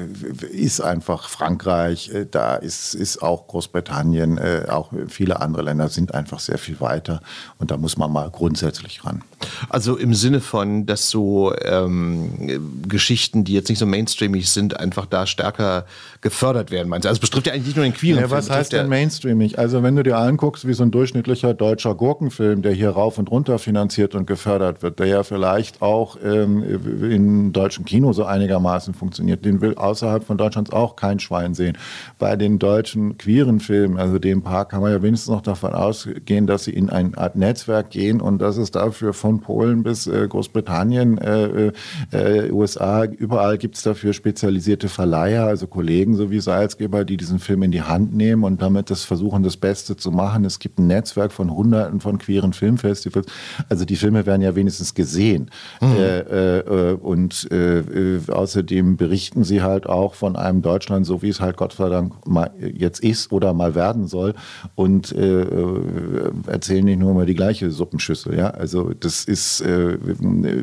Speaker 11: ist einfach Frankreich, äh, da ist, ist auch Großbritannien, äh, auch viele andere Länder sind einfach sehr viel weiter und da muss man mal grundsätzlich ran.
Speaker 10: Also im Sinne von, dass so ähm, Geschichten, die jetzt nicht so mainstreamig sind, einfach da stärker gefördert werden, meinst du? Also es betrifft ja eigentlich nicht nur den queeren
Speaker 11: ja, Was heißt denn mainstreamig? Also wenn du dir anguckst, wie so ein durchschnittlicher deutscher Gurkenfilm, der hier rauf und runter finanziert und gefördert wird, der ja vielleicht auch ähm, in deutschen Kino so einigermaßen funktioniert, funktioniert. Den will außerhalb von Deutschlands auch kein Schwein sehen. Bei den deutschen queeren Filmen, also dem Paar, kann man ja wenigstens noch davon ausgehen, dass sie in eine Art Netzwerk gehen und dass es dafür von Polen bis äh, Großbritannien, äh, äh, USA, überall gibt es dafür spezialisierte Verleiher, also Kollegen sowie Salzgeber, die diesen Film in die Hand nehmen und damit das versuchen, das Beste zu machen. Es gibt ein Netzwerk von Hunderten von queeren Filmfestivals. Also die Filme werden ja wenigstens gesehen. Mhm. Äh, äh, und äh, außerdem berichten sie halt auch von einem Deutschland, so wie es halt Gott sei Dank mal jetzt ist oder mal werden soll und äh, äh, erzählen nicht nur immer die gleiche Suppenschüssel. Ja? Also das ist, äh,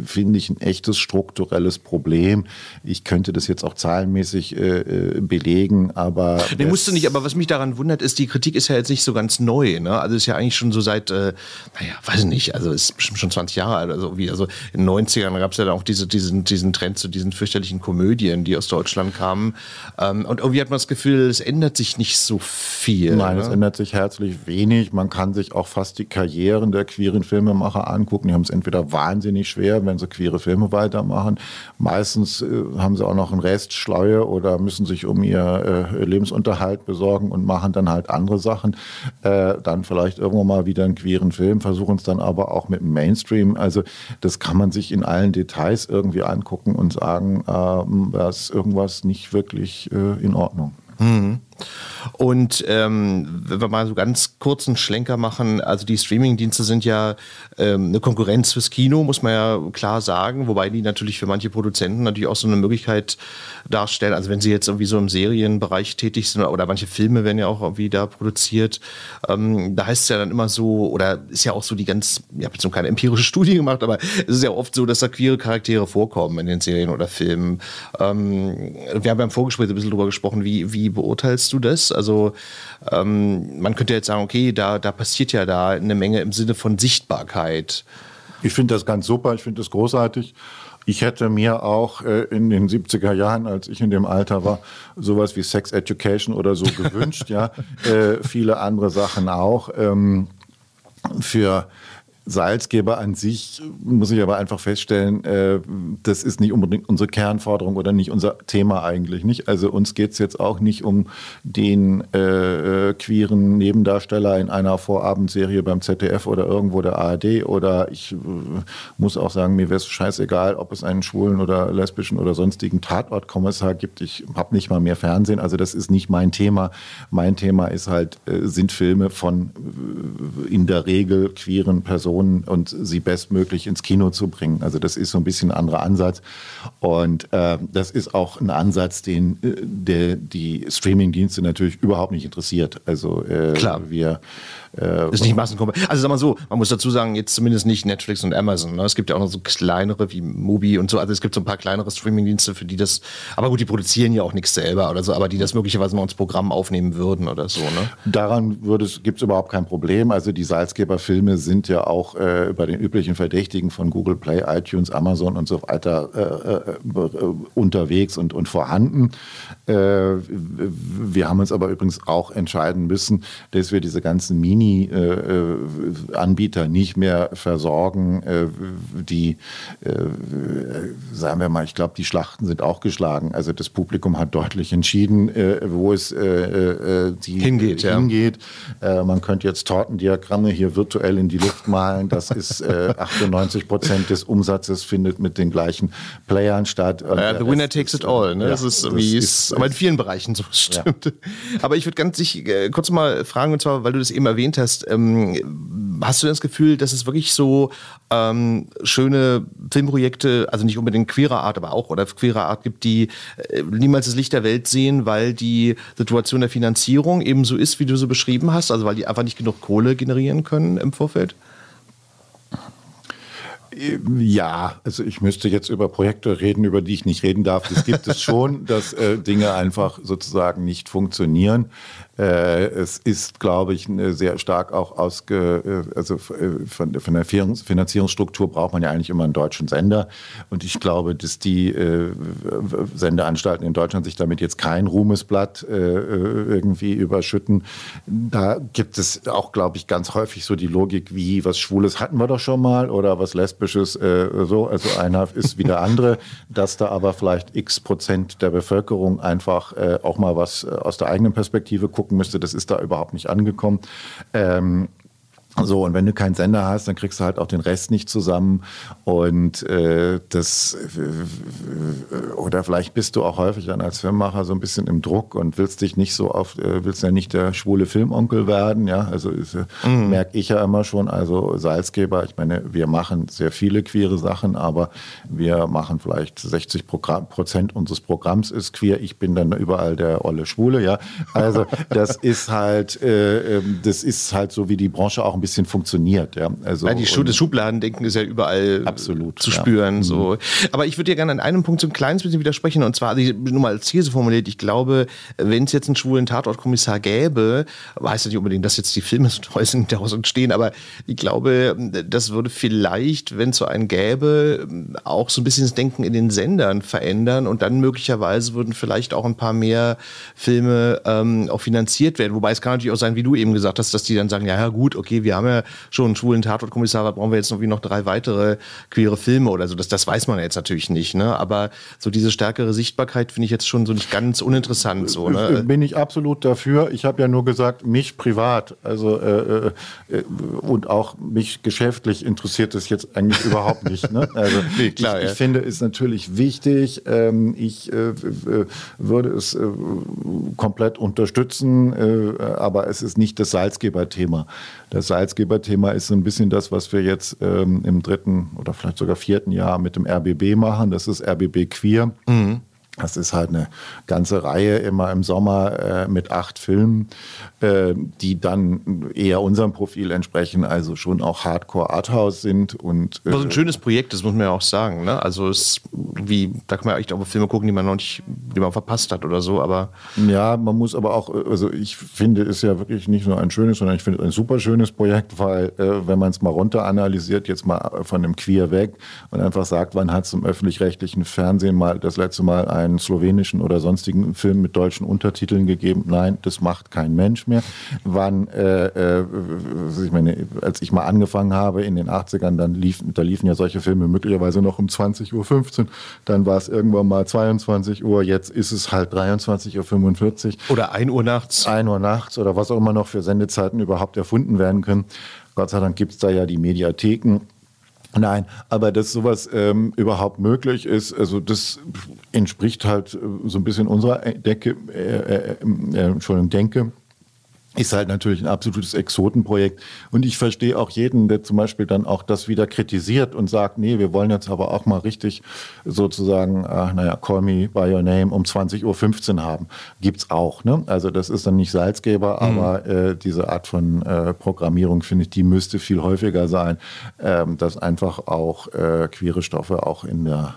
Speaker 11: finde ich, ein echtes strukturelles Problem. Ich könnte das jetzt auch zahlenmäßig äh, äh belegen, aber...
Speaker 10: Nee, musst du nicht, aber was mich daran wundert, ist, die Kritik ist ja jetzt nicht so ganz neu. Ne? Also ist ja eigentlich schon so seit, äh, naja, weiß nicht, also ist bestimmt schon 20 Jahre alt. Also, wie, also in den 90ern gab es ja dann auch diese, diesen, diesen Trend zu diesen fürchterlichen Komödien Medien, die aus Deutschland kamen. Ähm, und irgendwie hat man das Gefühl, es ändert sich nicht so viel.
Speaker 11: Nein, ne? es ändert sich herzlich wenig. Man kann sich auch fast die Karrieren der queeren Filmemacher angucken. Die haben es entweder wahnsinnig schwer, wenn sie queere Filme weitermachen. Meistens äh, haben sie auch noch einen Rest Schleue oder müssen sich um ihr äh, Lebensunterhalt besorgen und machen dann halt andere Sachen. Äh, dann vielleicht irgendwann mal wieder einen queeren Film, versuchen es dann aber auch mit dem Mainstream. Also das kann man sich in allen Details irgendwie angucken und sagen, da ist irgendwas nicht wirklich äh, in Ordnung.
Speaker 10: Mhm. Und ähm, wenn wir mal so ganz kurzen Schlenker machen, also die Streaming-Dienste sind ja ähm, eine Konkurrenz fürs Kino, muss man ja klar sagen, wobei die natürlich für manche Produzenten natürlich auch so eine Möglichkeit darstellen. Also wenn sie jetzt irgendwie so im Serienbereich tätig sind oder manche Filme werden ja auch irgendwie da produziert, ähm, da heißt es ja dann immer so, oder ist ja auch so die ganz, ich habe jetzt noch keine empirische Studie gemacht, aber es ist ja oft so, dass da queere Charaktere vorkommen in den Serien oder Filmen. Ähm, wir haben ja im Vorgespräch ein bisschen drüber gesprochen, wie, wie beurteilst du das? Also ähm, man könnte jetzt sagen, okay, da, da passiert ja da eine Menge im Sinne von Sichtbarkeit.
Speaker 11: Ich finde das ganz super, ich finde das großartig. Ich hätte mir auch äh, in den 70er Jahren, als ich in dem Alter war, sowas wie Sex Education oder so gewünscht, ja. Äh, viele andere Sachen auch. Ähm, für Salzgeber an sich muss ich aber einfach feststellen, äh, das ist nicht unbedingt unsere Kernforderung oder nicht unser Thema eigentlich nicht. Also uns geht es jetzt auch nicht um den äh, äh, queeren Nebendarsteller in einer Vorabendserie beim ZDF oder irgendwo der ARD oder ich äh, muss auch sagen, mir wäre es scheißegal, ob es einen schwulen oder lesbischen oder sonstigen Tatortkommissar gibt. Ich habe nicht mal mehr Fernsehen, also das ist nicht mein Thema. Mein Thema ist halt, äh, sind Filme von äh, in der Regel queeren Personen Personen und sie bestmöglich ins Kino zu bringen. Also das ist so ein bisschen ein anderer Ansatz. Und äh, das ist auch ein Ansatz, den äh, der, die Streaming-Dienste natürlich überhaupt nicht interessiert. Also äh,
Speaker 10: Klar.
Speaker 11: wir
Speaker 10: äh, ist nicht Massenkompatibil. Also sag mal so, man muss dazu sagen, jetzt zumindest nicht Netflix und Amazon. Ne? Es gibt ja auch noch so kleinere wie Mubi und so. Also es gibt so ein paar kleinere Streamingdienste, für die das. Aber gut, die produzieren ja auch nichts selber oder so, aber die das möglicherweise mal ins Programm aufnehmen würden oder so. Ne?
Speaker 11: Daran gibt es überhaupt kein Problem. Also die Salzgeber-Filme sind ja auch äh, über den üblichen Verdächtigen von Google Play, iTunes, Amazon und so weiter äh, äh, äh unterwegs und, und vorhanden. Äh, wir haben uns aber übrigens auch entscheiden müssen, dass wir diese ganzen Mini Mini-Anbieter nicht mehr versorgen. Äh, die, sagen wir mal, ich glaube, die Schlachten sind auch geschlagen. Also das Publikum hat deutlich entschieden, wo es die
Speaker 10: hingeht.
Speaker 11: hingeht. Ja. Man könnte jetzt Tortendiagramme hier virtuell in die Luft malen. Das ist 98 Prozent des Umsatzes findet mit den gleichen Playern statt.
Speaker 10: Ja, the winner takes it all. Ne? Ja, das ist, wie es aber in vielen Bereichen so stimmt. Ja. Aber ich würde ganz sich kurz mal fragen, und zwar, weil du das eben erwähnt hast, ähm, hast du das Gefühl, dass es wirklich so ähm, schöne Filmprojekte, also nicht unbedingt queerer Art, aber auch oder queerer Art gibt, die äh, niemals das Licht der Welt sehen, weil die Situation der Finanzierung eben so ist, wie du so beschrieben hast, also weil die einfach nicht genug Kohle generieren können im Vorfeld?
Speaker 11: Ja, also ich müsste jetzt über Projekte reden, über die ich nicht reden darf. Das gibt es schon, dass äh, Dinge einfach sozusagen nicht funktionieren. Äh, es ist, glaube ich, sehr stark auch ausge, äh, also äh, von, von der Finanzierungsstruktur braucht man ja eigentlich immer einen deutschen Sender. Und ich glaube, dass die Sendeanstalten in Deutschland sich damit jetzt kein Ruhmesblatt irgendwie überschütten. Da gibt es auch, glaube ich, ganz häufig so die Logik wie, was Schwules hatten wir doch schon mal oder was Lesbisches so. Also einer ist wie der andere, dass da aber vielleicht x Prozent der Bevölkerung einfach auch mal was aus der eigenen Perspektive guckt gucken müsste, das ist da überhaupt nicht angekommen. Ähm, so, und wenn du keinen Sender hast, dann kriegst du halt auch den Rest nicht zusammen. Und äh, das äh, oder vielleicht bist du auch häufig dann als Filmmacher so ein bisschen im Druck und willst dich nicht so auf, äh, willst ja nicht der schwule Filmonkel werden, ja. Also äh, mhm. merke ich ja immer schon. Also Salzgeber, ich meine, wir machen sehr viele queere Sachen, aber wir machen vielleicht 60 Programm, Prozent unseres Programms ist queer. Ich bin dann überall der olle Schwule, ja. Also das ist halt, äh, ähm, das ist halt so, wie die Branche auch ein bisschen funktioniert. Ja.
Speaker 10: Also, ja, die Schu das Schubladendenken ist ja überall
Speaker 11: absolut,
Speaker 10: zu spüren. Ja. So. Mhm. Aber ich würde dir gerne an einem Punkt so ein kleines bisschen widersprechen. Und zwar, also nur mal als These formuliert, ich glaube, wenn es jetzt einen schwulen Tatortkommissar gäbe, weiß ich nicht unbedingt, dass jetzt die Filme so toll sind, daraus entstehen, aber ich glaube, das würde vielleicht, wenn es so einen gäbe, auch so ein bisschen das Denken in den Sendern verändern und dann möglicherweise würden vielleicht auch ein paar mehr Filme ähm, auch finanziert werden. Wobei es kann natürlich auch sein, wie du eben gesagt hast, dass die dann sagen, ja, ja gut, okay, wir wir haben ja schon einen schwulen Tatortkommissar, brauchen wir jetzt irgendwie noch drei weitere queere Filme oder so. Das, das weiß man jetzt natürlich nicht, ne? Aber so diese stärkere Sichtbarkeit finde ich jetzt schon so nicht ganz uninteressant. So, ne?
Speaker 11: Bin ich absolut dafür. Ich habe ja nur gesagt, mich privat, also äh, äh, und auch mich geschäftlich interessiert es jetzt eigentlich überhaupt nicht. Ne? Also nee, klar, ich, ja. ich, finde es natürlich wichtig. Ähm, ich äh, würde es äh, komplett unterstützen, äh, aber es ist nicht das Salzgeber-Thema. Das Salzgeber-Thema ist ein bisschen das, was wir jetzt ähm, im dritten oder vielleicht sogar vierten Jahr mit dem RBB machen. Das ist RBB Queer. Mhm. Das ist halt eine ganze Reihe immer im Sommer äh, mit acht Filmen, äh, die dann eher unserem Profil entsprechen, also schon auch Hardcore Arthouse sind. Und,
Speaker 10: äh, Was ein schönes Projekt, das muss man ja auch sagen. Ne? Also es wie, da kann man echt auch Filme gucken, die man noch nicht, die man verpasst hat oder so, aber.
Speaker 11: Ja, man muss aber auch, also ich finde es ja wirklich nicht nur ein schönes, sondern ich finde es ein super schönes Projekt, weil äh, wenn man es mal runter analysiert, jetzt mal von dem Queer weg und einfach sagt, wann hat es im öffentlich-rechtlichen Fernsehen mal das letzte Mal ein einen slowenischen oder sonstigen Film mit deutschen Untertiteln gegeben. Nein, das macht kein Mensch mehr. Wann, äh, äh, ich meine, als ich mal angefangen habe in den 80ern, dann lief, da liefen ja solche Filme möglicherweise noch um 20.15 Uhr. Dann war es irgendwann mal 22 Uhr. Jetzt ist es halt 23.45 Uhr.
Speaker 10: Oder 1 Uhr nachts.
Speaker 11: 1 Uhr nachts oder was auch immer noch für Sendezeiten überhaupt erfunden werden können. Gott sei Dank gibt es da ja die Mediatheken Nein, aber dass sowas ähm, überhaupt möglich ist, also das entspricht halt äh, so ein bisschen unserer Decke, äh, äh, äh, Entschuldigung, Denke ist halt natürlich ein absolutes Exotenprojekt. Und ich verstehe auch jeden, der zum Beispiel dann auch das wieder kritisiert und sagt, nee, wir wollen jetzt aber auch mal richtig sozusagen, äh, naja, Call Me By Your Name um 20.15 Uhr haben. Gibt's auch. Ne? Also das ist dann nicht Salzgeber, mhm. aber äh, diese Art von äh, Programmierung, finde ich, die müsste viel häufiger sein, ähm, dass einfach auch äh, queere Stoffe auch in der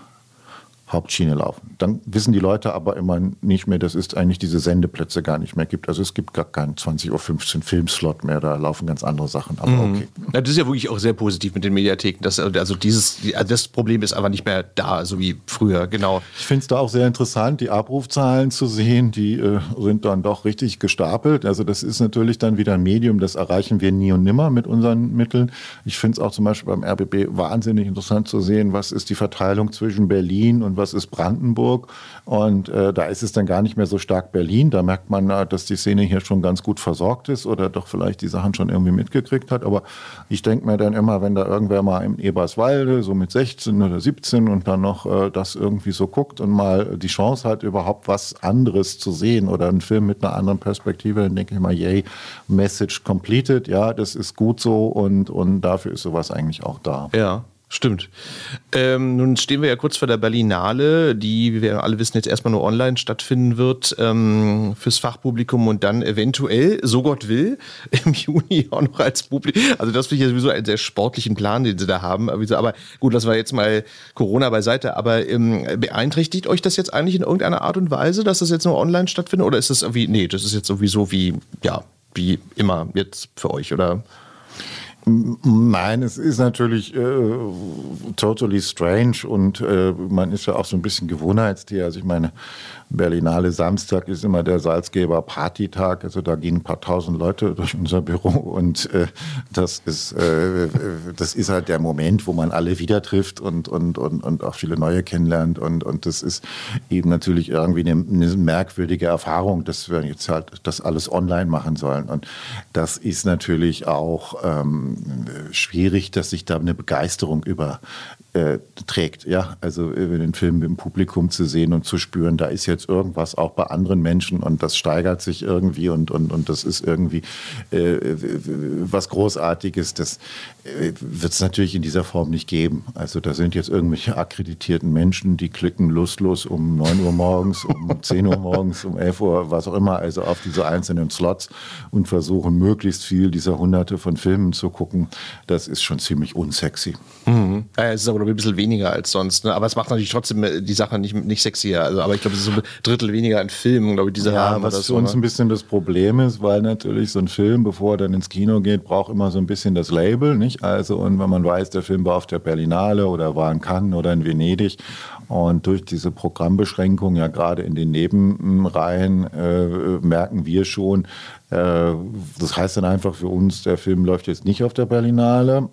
Speaker 11: Hauptschiene laufen. Dann wissen die Leute aber immer nicht mehr, dass es eigentlich diese Sendeplätze gar nicht mehr gibt. Also es gibt gar keinen 20.15 Uhr Filmslot mehr, da laufen ganz andere Sachen. Aber mhm. okay.
Speaker 10: Ja, das ist ja wirklich auch sehr positiv mit den Mediatheken. Das, also dieses, also das Problem ist aber nicht mehr da, so wie früher, genau.
Speaker 11: Ich finde es da auch sehr interessant, die Abrufzahlen zu sehen, die äh, sind dann doch richtig gestapelt. Also das ist natürlich dann wieder ein Medium, das erreichen wir nie und nimmer mit unseren Mitteln. Ich finde es auch zum Beispiel beim RBB wahnsinnig interessant zu sehen, was ist die Verteilung zwischen Berlin und was ist Brandenburg. Und äh, da ist es dann gar nicht mehr so stark Berlin. Da merkt man, äh, dass die Szene hier schon ganz gut versorgt ist oder doch vielleicht die Sachen schon irgendwie mitgekriegt hat. Aber ich denke mir dann immer, wenn da irgendwer mal im Eberswalde so mit 16 oder 17 und dann noch äh, das irgendwie so guckt und mal die Chance hat, überhaupt was anderes zu sehen oder einen Film mit einer anderen Perspektive, dann denke ich mal, yay, Message completed. Ja, das ist gut so und, und dafür ist sowas eigentlich auch da.
Speaker 10: Ja. Stimmt. Ähm, nun stehen wir ja kurz vor der Berlinale, die, wie wir alle wissen, jetzt erstmal nur online stattfinden wird ähm, fürs Fachpublikum und dann eventuell, so Gott will, im Juni auch noch als Publikum. Also das finde ich ja sowieso einen sehr sportlichen Plan, den sie da haben. Aber gut, das war jetzt mal Corona beiseite. Aber ähm, beeinträchtigt euch das jetzt eigentlich in irgendeiner Art und Weise, dass das jetzt nur online stattfindet? Oder ist das irgendwie, nee, das ist jetzt sowieso wie, ja, wie immer jetzt für euch, oder?
Speaker 11: Nein, es ist natürlich äh, totally strange und äh, man ist ja auch so ein bisschen Gewohnheitstier. Also ich meine, Berlinale Samstag ist immer der Salzgeber Partytag. Also da gehen ein paar tausend Leute durch unser Büro und äh, das ist äh, das ist halt der Moment, wo man alle wieder trifft und und und und auch viele neue kennenlernt und und das ist eben natürlich irgendwie eine, eine merkwürdige Erfahrung, dass wir jetzt halt das alles online machen sollen und das ist natürlich auch ähm, schwierig, dass sich da eine Begeisterung über äh, trägt. Ja, also äh, den Film im Publikum zu sehen und zu spüren, da ist jetzt irgendwas auch bei anderen Menschen und das steigert sich irgendwie und, und, und das ist irgendwie äh, was Großartiges. Das äh, wird es natürlich in dieser Form nicht geben. Also da sind jetzt irgendwelche akkreditierten Menschen, die klicken lustlos um 9 Uhr morgens, um 10 Uhr morgens, um 11 Uhr, was auch immer, also auf diese einzelnen Slots und versuchen möglichst viel dieser hunderte von Filmen zu gucken. Das ist schon ziemlich unsexy.
Speaker 10: Mhm. Es ist aber ein bisschen weniger als sonst. Ne? Aber es macht natürlich trotzdem äh, die Sache nicht, nicht sexier. Also, aber ich glaube, es ist so ein Drittel weniger an Filmen, glaube ich, diese
Speaker 11: ja, haben. Was für so, uns ne? ein bisschen das Problem ist, weil natürlich so ein Film, bevor er dann ins Kino geht, braucht immer so ein bisschen das Label, nicht? Also, und wenn man weiß, der Film war auf der Berlinale oder war in Cannes oder in Venedig Und durch diese Programmbeschränkung, ja gerade in den Nebenreihen, äh, merken wir schon, äh, das heißt dann einfach für uns, der Film läuft jetzt nicht auf der Berlinale.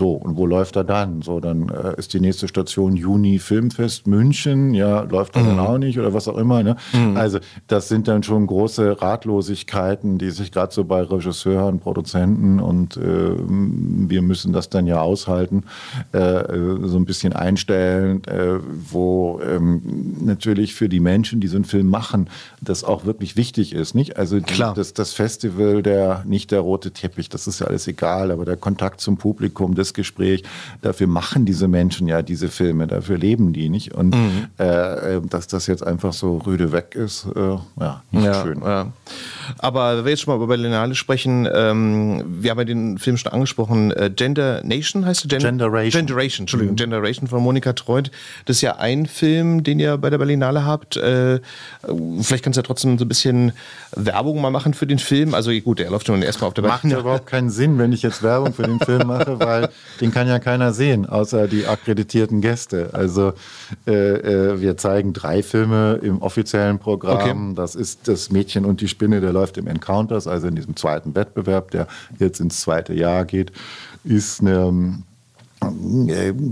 Speaker 11: So, und wo läuft er dann? So, dann äh, ist die nächste Station Juni Filmfest München, ja, läuft er mhm. dann auch nicht oder was auch immer. Ne? Mhm. Also, das sind dann schon große Ratlosigkeiten, die sich gerade so bei Regisseuren, Produzenten und äh, wir müssen das dann ja aushalten, äh, so ein bisschen einstellen, äh, wo ähm, natürlich für die Menschen, die so einen Film machen, das auch wirklich wichtig ist. Nicht? Also Klar. Das, das Festival, der nicht der rote Teppich, das ist ja alles egal, aber der Kontakt zum Publikum, das Gespräch. Dafür machen diese Menschen ja diese Filme, dafür leben die nicht. Und mhm. äh, äh dass das jetzt einfach so rüde weg ist, äh, ja, nicht ja, schön. Ja.
Speaker 10: Aber wenn wir jetzt schon mal über Berlinale sprechen, ähm, wir haben ja den Film schon angesprochen, äh, Gender Nation heißt der?
Speaker 11: Gen Generation.
Speaker 10: Generation, Entschuldigung, mhm. Generation von Monika Treut. Das ist ja ein Film, den ihr bei der Berlinale habt. Äh, vielleicht kannst du ja trotzdem so ein bisschen Werbung mal machen für den Film. Also gut, der läuft schon erstmal auf der
Speaker 11: Berlinale. Macht ja überhaupt keinen Sinn, wenn ich jetzt Werbung für den Film mache, weil den kann ja keiner sehen, außer die akkreditierten Gäste. Also äh, äh, wir zeigen drei Filme im offiziellen Programm. Okay. Das ist Das Mädchen und die Spinne, der läuft im Encounters, also in diesem zweiten Wettbewerb, der jetzt ins zweite Jahr geht. Ist eine äh,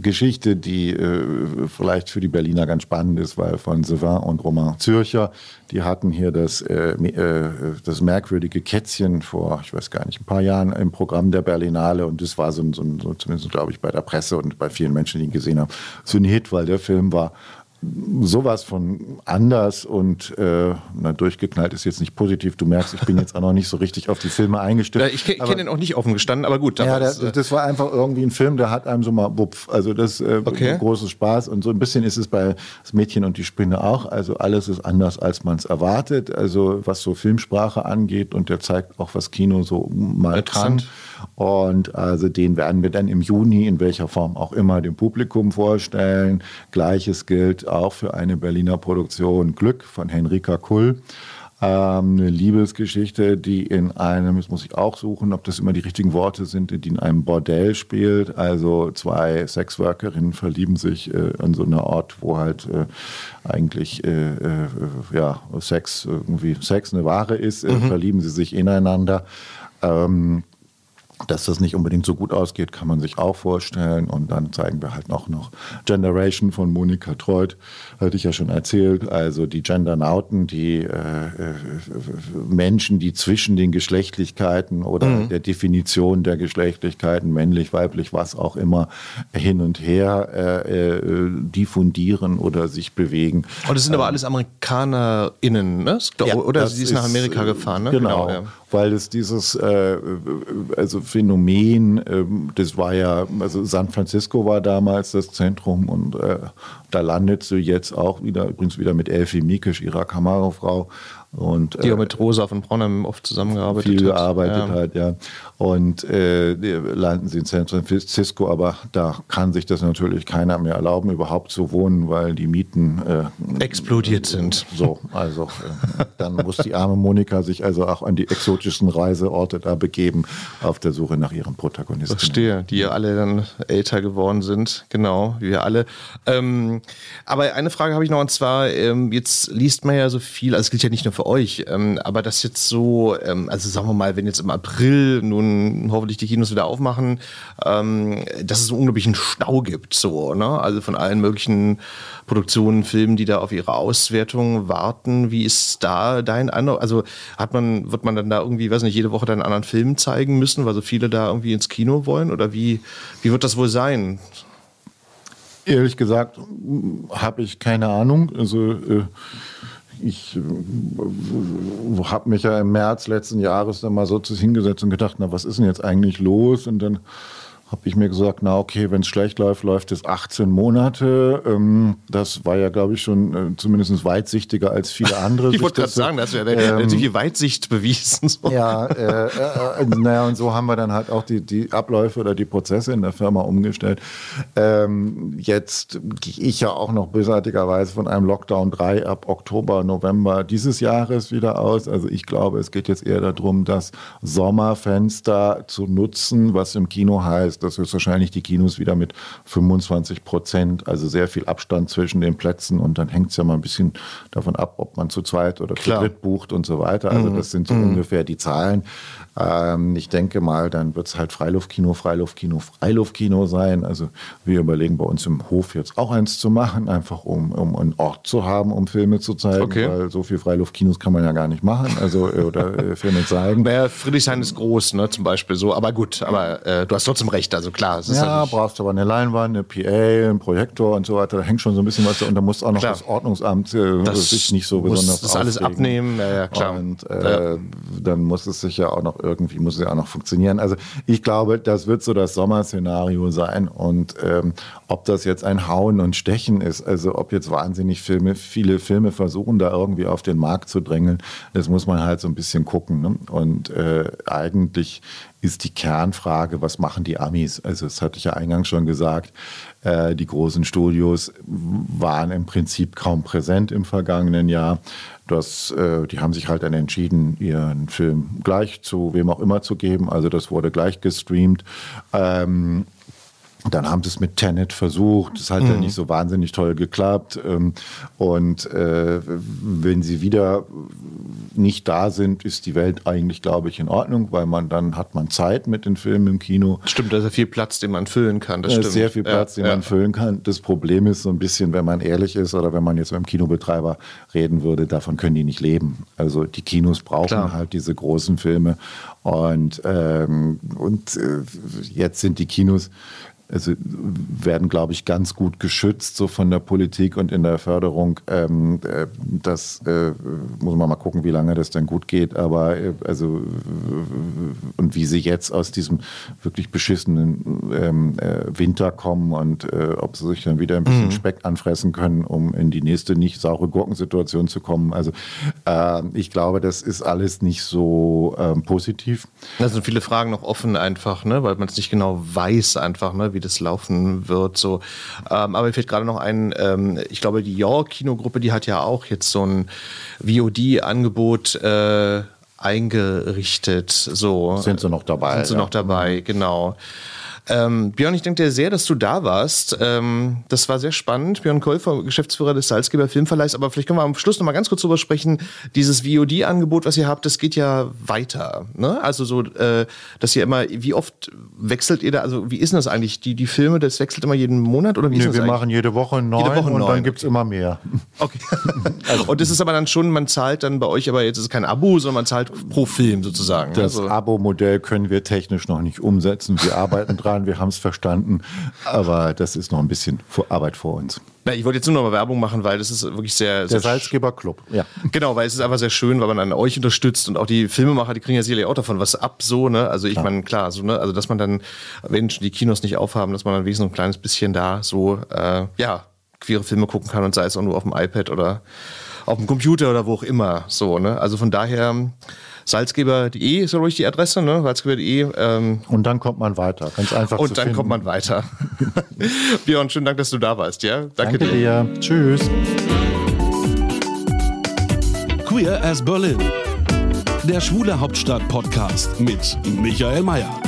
Speaker 11: Geschichte, die äh, vielleicht für die Berliner ganz spannend ist, weil von Sylvain und Romain Zürcher, die hatten hier das, äh, äh, das merkwürdige Kätzchen vor, ich weiß gar nicht, ein paar Jahren im Programm der Berlinale und das war so, so, so zumindest glaube ich bei der Presse und bei vielen Menschen, die ihn gesehen haben, so ein Hit, weil der Film war sowas von anders und äh, na, durchgeknallt ist jetzt nicht positiv. Du merkst, ich bin jetzt auch noch nicht so richtig auf die Filme eingestellt.
Speaker 10: Ja, ich kenne den auch nicht offen gestanden, aber gut.
Speaker 11: Ja, das, äh, das war einfach irgendwie ein Film, der hat einem so mal wupf. Also das äh, okay. großes Spaß und so ein bisschen ist es bei das Mädchen und die Spinne auch. Also alles ist anders, als man es erwartet. Also was so Filmsprache angeht und der zeigt auch, was Kino so mal kann. Und also den werden wir dann im Juni in welcher Form auch immer dem Publikum vorstellen. Gleiches gilt auch für eine Berliner Produktion Glück von Henrika Kull. Ähm, eine Liebesgeschichte, die in einem, jetzt muss ich auch suchen, ob das immer die richtigen Worte sind, die in einem Bordell spielt. Also zwei Sexworkerinnen verlieben sich äh, an so einer Ort, wo halt äh, eigentlich äh, äh ja, Sex irgendwie Sex eine Ware ist, äh, mhm. verlieben sie sich ineinander. Ähm, dass das nicht unbedingt so gut ausgeht, kann man sich auch vorstellen. Und dann zeigen wir halt noch, noch Generation von Monika Treut, hatte ich ja schon erzählt. Also die Gendernauten, die äh, äh, Menschen, die zwischen den Geschlechtlichkeiten oder mhm. der Definition der Geschlechtlichkeiten, männlich, weiblich, was auch immer, hin und her äh, äh, diffundieren oder sich bewegen.
Speaker 10: Und das sind aber ähm, alles AmerikanerInnen, ne? Ja, oder sie ist nach Amerika gefahren, ne?
Speaker 11: Genau. genau ja weil es dieses äh, also Phänomen, äh, das war ja, also San Francisco war damals das Zentrum und äh, da landet sie jetzt auch wieder, übrigens wieder mit Elfie Mikisch, ihrer Kamerafrau, und,
Speaker 10: die auch mit Rosa von Braunheim oft zusammengearbeitet
Speaker 11: viel hat. gearbeitet ja. hat, ja. Und äh, landen sie in San Francisco, aber da kann sich das natürlich keiner mehr erlauben, überhaupt zu wohnen, weil die Mieten
Speaker 10: äh, explodiert sind.
Speaker 11: So, also äh, dann muss die arme Monika sich also auch an die exotischen Reiseorte da begeben, auf der Suche nach ihrem Protagonisten.
Speaker 10: Verstehe, die ja alle dann älter geworden sind, genau, wie wir alle. Ähm, aber eine Frage habe ich noch, und zwar, ähm, jetzt liest man ja so viel, also es gilt ja nicht nur für euch. Ähm, aber das jetzt so, ähm, also sagen wir mal, wenn jetzt im April nun hoffentlich die Kinos wieder aufmachen, ähm, dass es einen unglaublichen Stau gibt, so, ne? Also von allen möglichen Produktionen, Filmen, die da auf ihre Auswertung warten. Wie ist da dein Eindruck? Also hat man, wird man dann da irgendwie, weiß nicht, jede Woche dann einen anderen Film zeigen müssen, weil so viele da irgendwie ins Kino wollen? Oder wie, wie wird das wohl sein?
Speaker 11: Ehrlich gesagt, habe ich keine Ahnung. Also äh ich äh, habe mich ja im März letzten Jahres dann mal so hingesetzt und gedacht, na, was ist denn jetzt eigentlich los? Und dann habe ich mir gesagt, na okay, wenn es schlecht läuft, läuft es 18 Monate. Ähm, das war ja, glaube ich, schon äh, zumindest weitsichtiger als viele andere.
Speaker 10: ich wollte gerade sagen, das ja ähm, die Weitsicht bewiesen.
Speaker 11: So. Ja, äh, äh, naja, und so haben wir dann halt auch die, die Abläufe oder die Prozesse in der Firma umgestellt. Ähm, jetzt gehe ich ja auch noch bösartigerweise von einem Lockdown 3 ab Oktober, November dieses Jahres wieder aus. Also ich glaube, es geht jetzt eher darum, das Sommerfenster zu nutzen, was im Kino heißt, heißt, dass höchstwahrscheinlich die Kinos wieder mit 25 Prozent, also sehr viel Abstand zwischen den Plätzen und dann hängt es ja mal ein bisschen davon ab, ob man zu zweit oder Klar. zu dritt bucht und so weiter. Also mhm. das sind so mhm. ungefähr die Zahlen. Ähm, ich denke mal, dann wird es halt Freiluftkino, Freiluftkino, Freiluftkino sein. Also wir überlegen bei uns im Hof jetzt auch eins zu machen, einfach um, um einen Ort zu haben, um Filme zu zeigen, okay. weil so viel Freiluftkinos kann man ja gar nicht machen, also äh, oder äh, Filme zeigen.
Speaker 10: Naja, Friedrichshain ist groß, ne, zum Beispiel so, aber gut, aber äh, du hast trotzdem recht, also klar.
Speaker 11: ja, halt brauchst aber eine Leinwand, eine PA, einen Projektor und so weiter, da hängt schon so ein bisschen was und da muss auch noch klar. das Ordnungsamt äh, das sich nicht so besonders
Speaker 10: das alles abnehmen, ja, ja klar.
Speaker 11: Und äh, ja. dann muss es sich ja auch noch irgendwie, muss es ja auch noch funktionieren. Also ich glaube, das wird so das Sommerszenario sein und ähm, ob das jetzt ein Hauen und Stechen ist, also ob jetzt wahnsinnig Filme, viele Filme versuchen, da irgendwie auf den Markt zu drängeln, das muss man halt so ein bisschen gucken. Ne? Und äh, eigentlich ist die Kernfrage, was machen die Amis? Also das hatte ich ja eingangs schon gesagt, äh, die großen Studios waren im Prinzip kaum präsent im vergangenen Jahr. Das, äh, die haben sich halt dann entschieden, ihren Film gleich zu wem auch immer zu geben. Also das wurde gleich gestreamt. Ähm, dann haben sie es mit Tenet versucht. Das hat mhm. ja nicht so wahnsinnig toll geklappt. Ähm, und äh, wenn sie wieder nicht da sind, ist die Welt eigentlich, glaube ich, in Ordnung, weil man dann hat man Zeit mit den Filmen im Kino.
Speaker 10: Stimmt, da ist ja viel Platz, den man füllen kann. Das stimmt.
Speaker 11: Sehr viel Platz, ja, den ja. man füllen kann. Das Problem ist so ein bisschen, wenn man ehrlich ist oder wenn man jetzt mit dem Kinobetreiber reden würde, davon können die nicht leben. Also die Kinos brauchen Klar. halt diese großen Filme. Und, ähm, und äh, jetzt sind die Kinos also werden, glaube ich, ganz gut geschützt so von der Politik und in der Förderung. Ähm, äh, das äh, muss man mal gucken, wie lange das denn gut geht. Aber äh, also und wie sie jetzt aus diesem wirklich beschissenen ähm, äh, Winter kommen und äh, ob sie sich dann wieder ein bisschen mhm. Speck anfressen können, um in die nächste nicht saure Gurkensituation zu kommen. Also äh, ich glaube, das ist alles nicht so ähm, positiv.
Speaker 10: Da sind viele Fragen noch offen einfach, ne? weil man es nicht genau weiß einfach, ne? wie das laufen wird. So. Ähm, aber mir fällt gerade noch ein, ähm, ich glaube, die York-Kinogruppe, die hat ja auch jetzt so ein VOD-Angebot äh, eingerichtet. So.
Speaker 11: Sind sie noch dabei?
Speaker 10: Sind sie ja. noch dabei, genau. Ähm, Björn, ich danke dir sehr, dass du da warst. Ähm, das war sehr spannend. Björn Käufer, Geschäftsführer des Salzgeber Filmverleihs. Aber vielleicht können wir am Schluss noch mal ganz kurz drüber sprechen. Dieses VOD-Angebot, was ihr habt, das geht ja weiter. Ne? Also so, äh, dass ihr immer, wie oft wechselt ihr da? Also wie ist denn das eigentlich? Die, die Filme, das wechselt immer jeden Monat oder wie
Speaker 11: nee,
Speaker 10: ist das
Speaker 11: wir eigentlich? machen jede Woche neun jede Woche und neun. dann gibt's immer mehr.
Speaker 10: Okay. also, und das ist aber dann schon, man zahlt dann bei euch, aber jetzt ist es kein Abo, sondern man zahlt pro Film sozusagen.
Speaker 11: Das also. Abo-Modell können wir technisch noch nicht umsetzen. Wir arbeiten dran fahren, wir haben es verstanden, aber das ist noch ein bisschen Arbeit vor uns.
Speaker 10: Na, ich wollte jetzt nur noch mal Werbung machen, weil das ist wirklich sehr.
Speaker 11: Der Salzgeber Club,
Speaker 10: ja. Genau, weil es ist einfach sehr schön, weil man an euch unterstützt und auch die Filmemacher, die kriegen ja sicherlich auch davon was ab, so, ne? Also ich meine, klar, so, ne? Also dass man dann, wenn die Kinos nicht aufhaben, dass man dann wenigstens ein kleines bisschen da so, äh, ja, queere Filme gucken kann und sei es auch nur auf dem iPad oder auf dem Computer oder wo auch immer, so, ne? Also von daher salzgeber.de ist, ich, die Adresse, ne? salzgeber.de.
Speaker 11: Ähm. Und dann kommt man weiter, ganz einfach
Speaker 10: Und dann finden. kommt man weiter. Björn, schönen Dank, dass du da warst, ja?
Speaker 11: Danke, Danke dir. dir. Tschüss.
Speaker 1: Queer as Berlin. Der Schwule Hauptstadt Podcast mit Michael Mayer.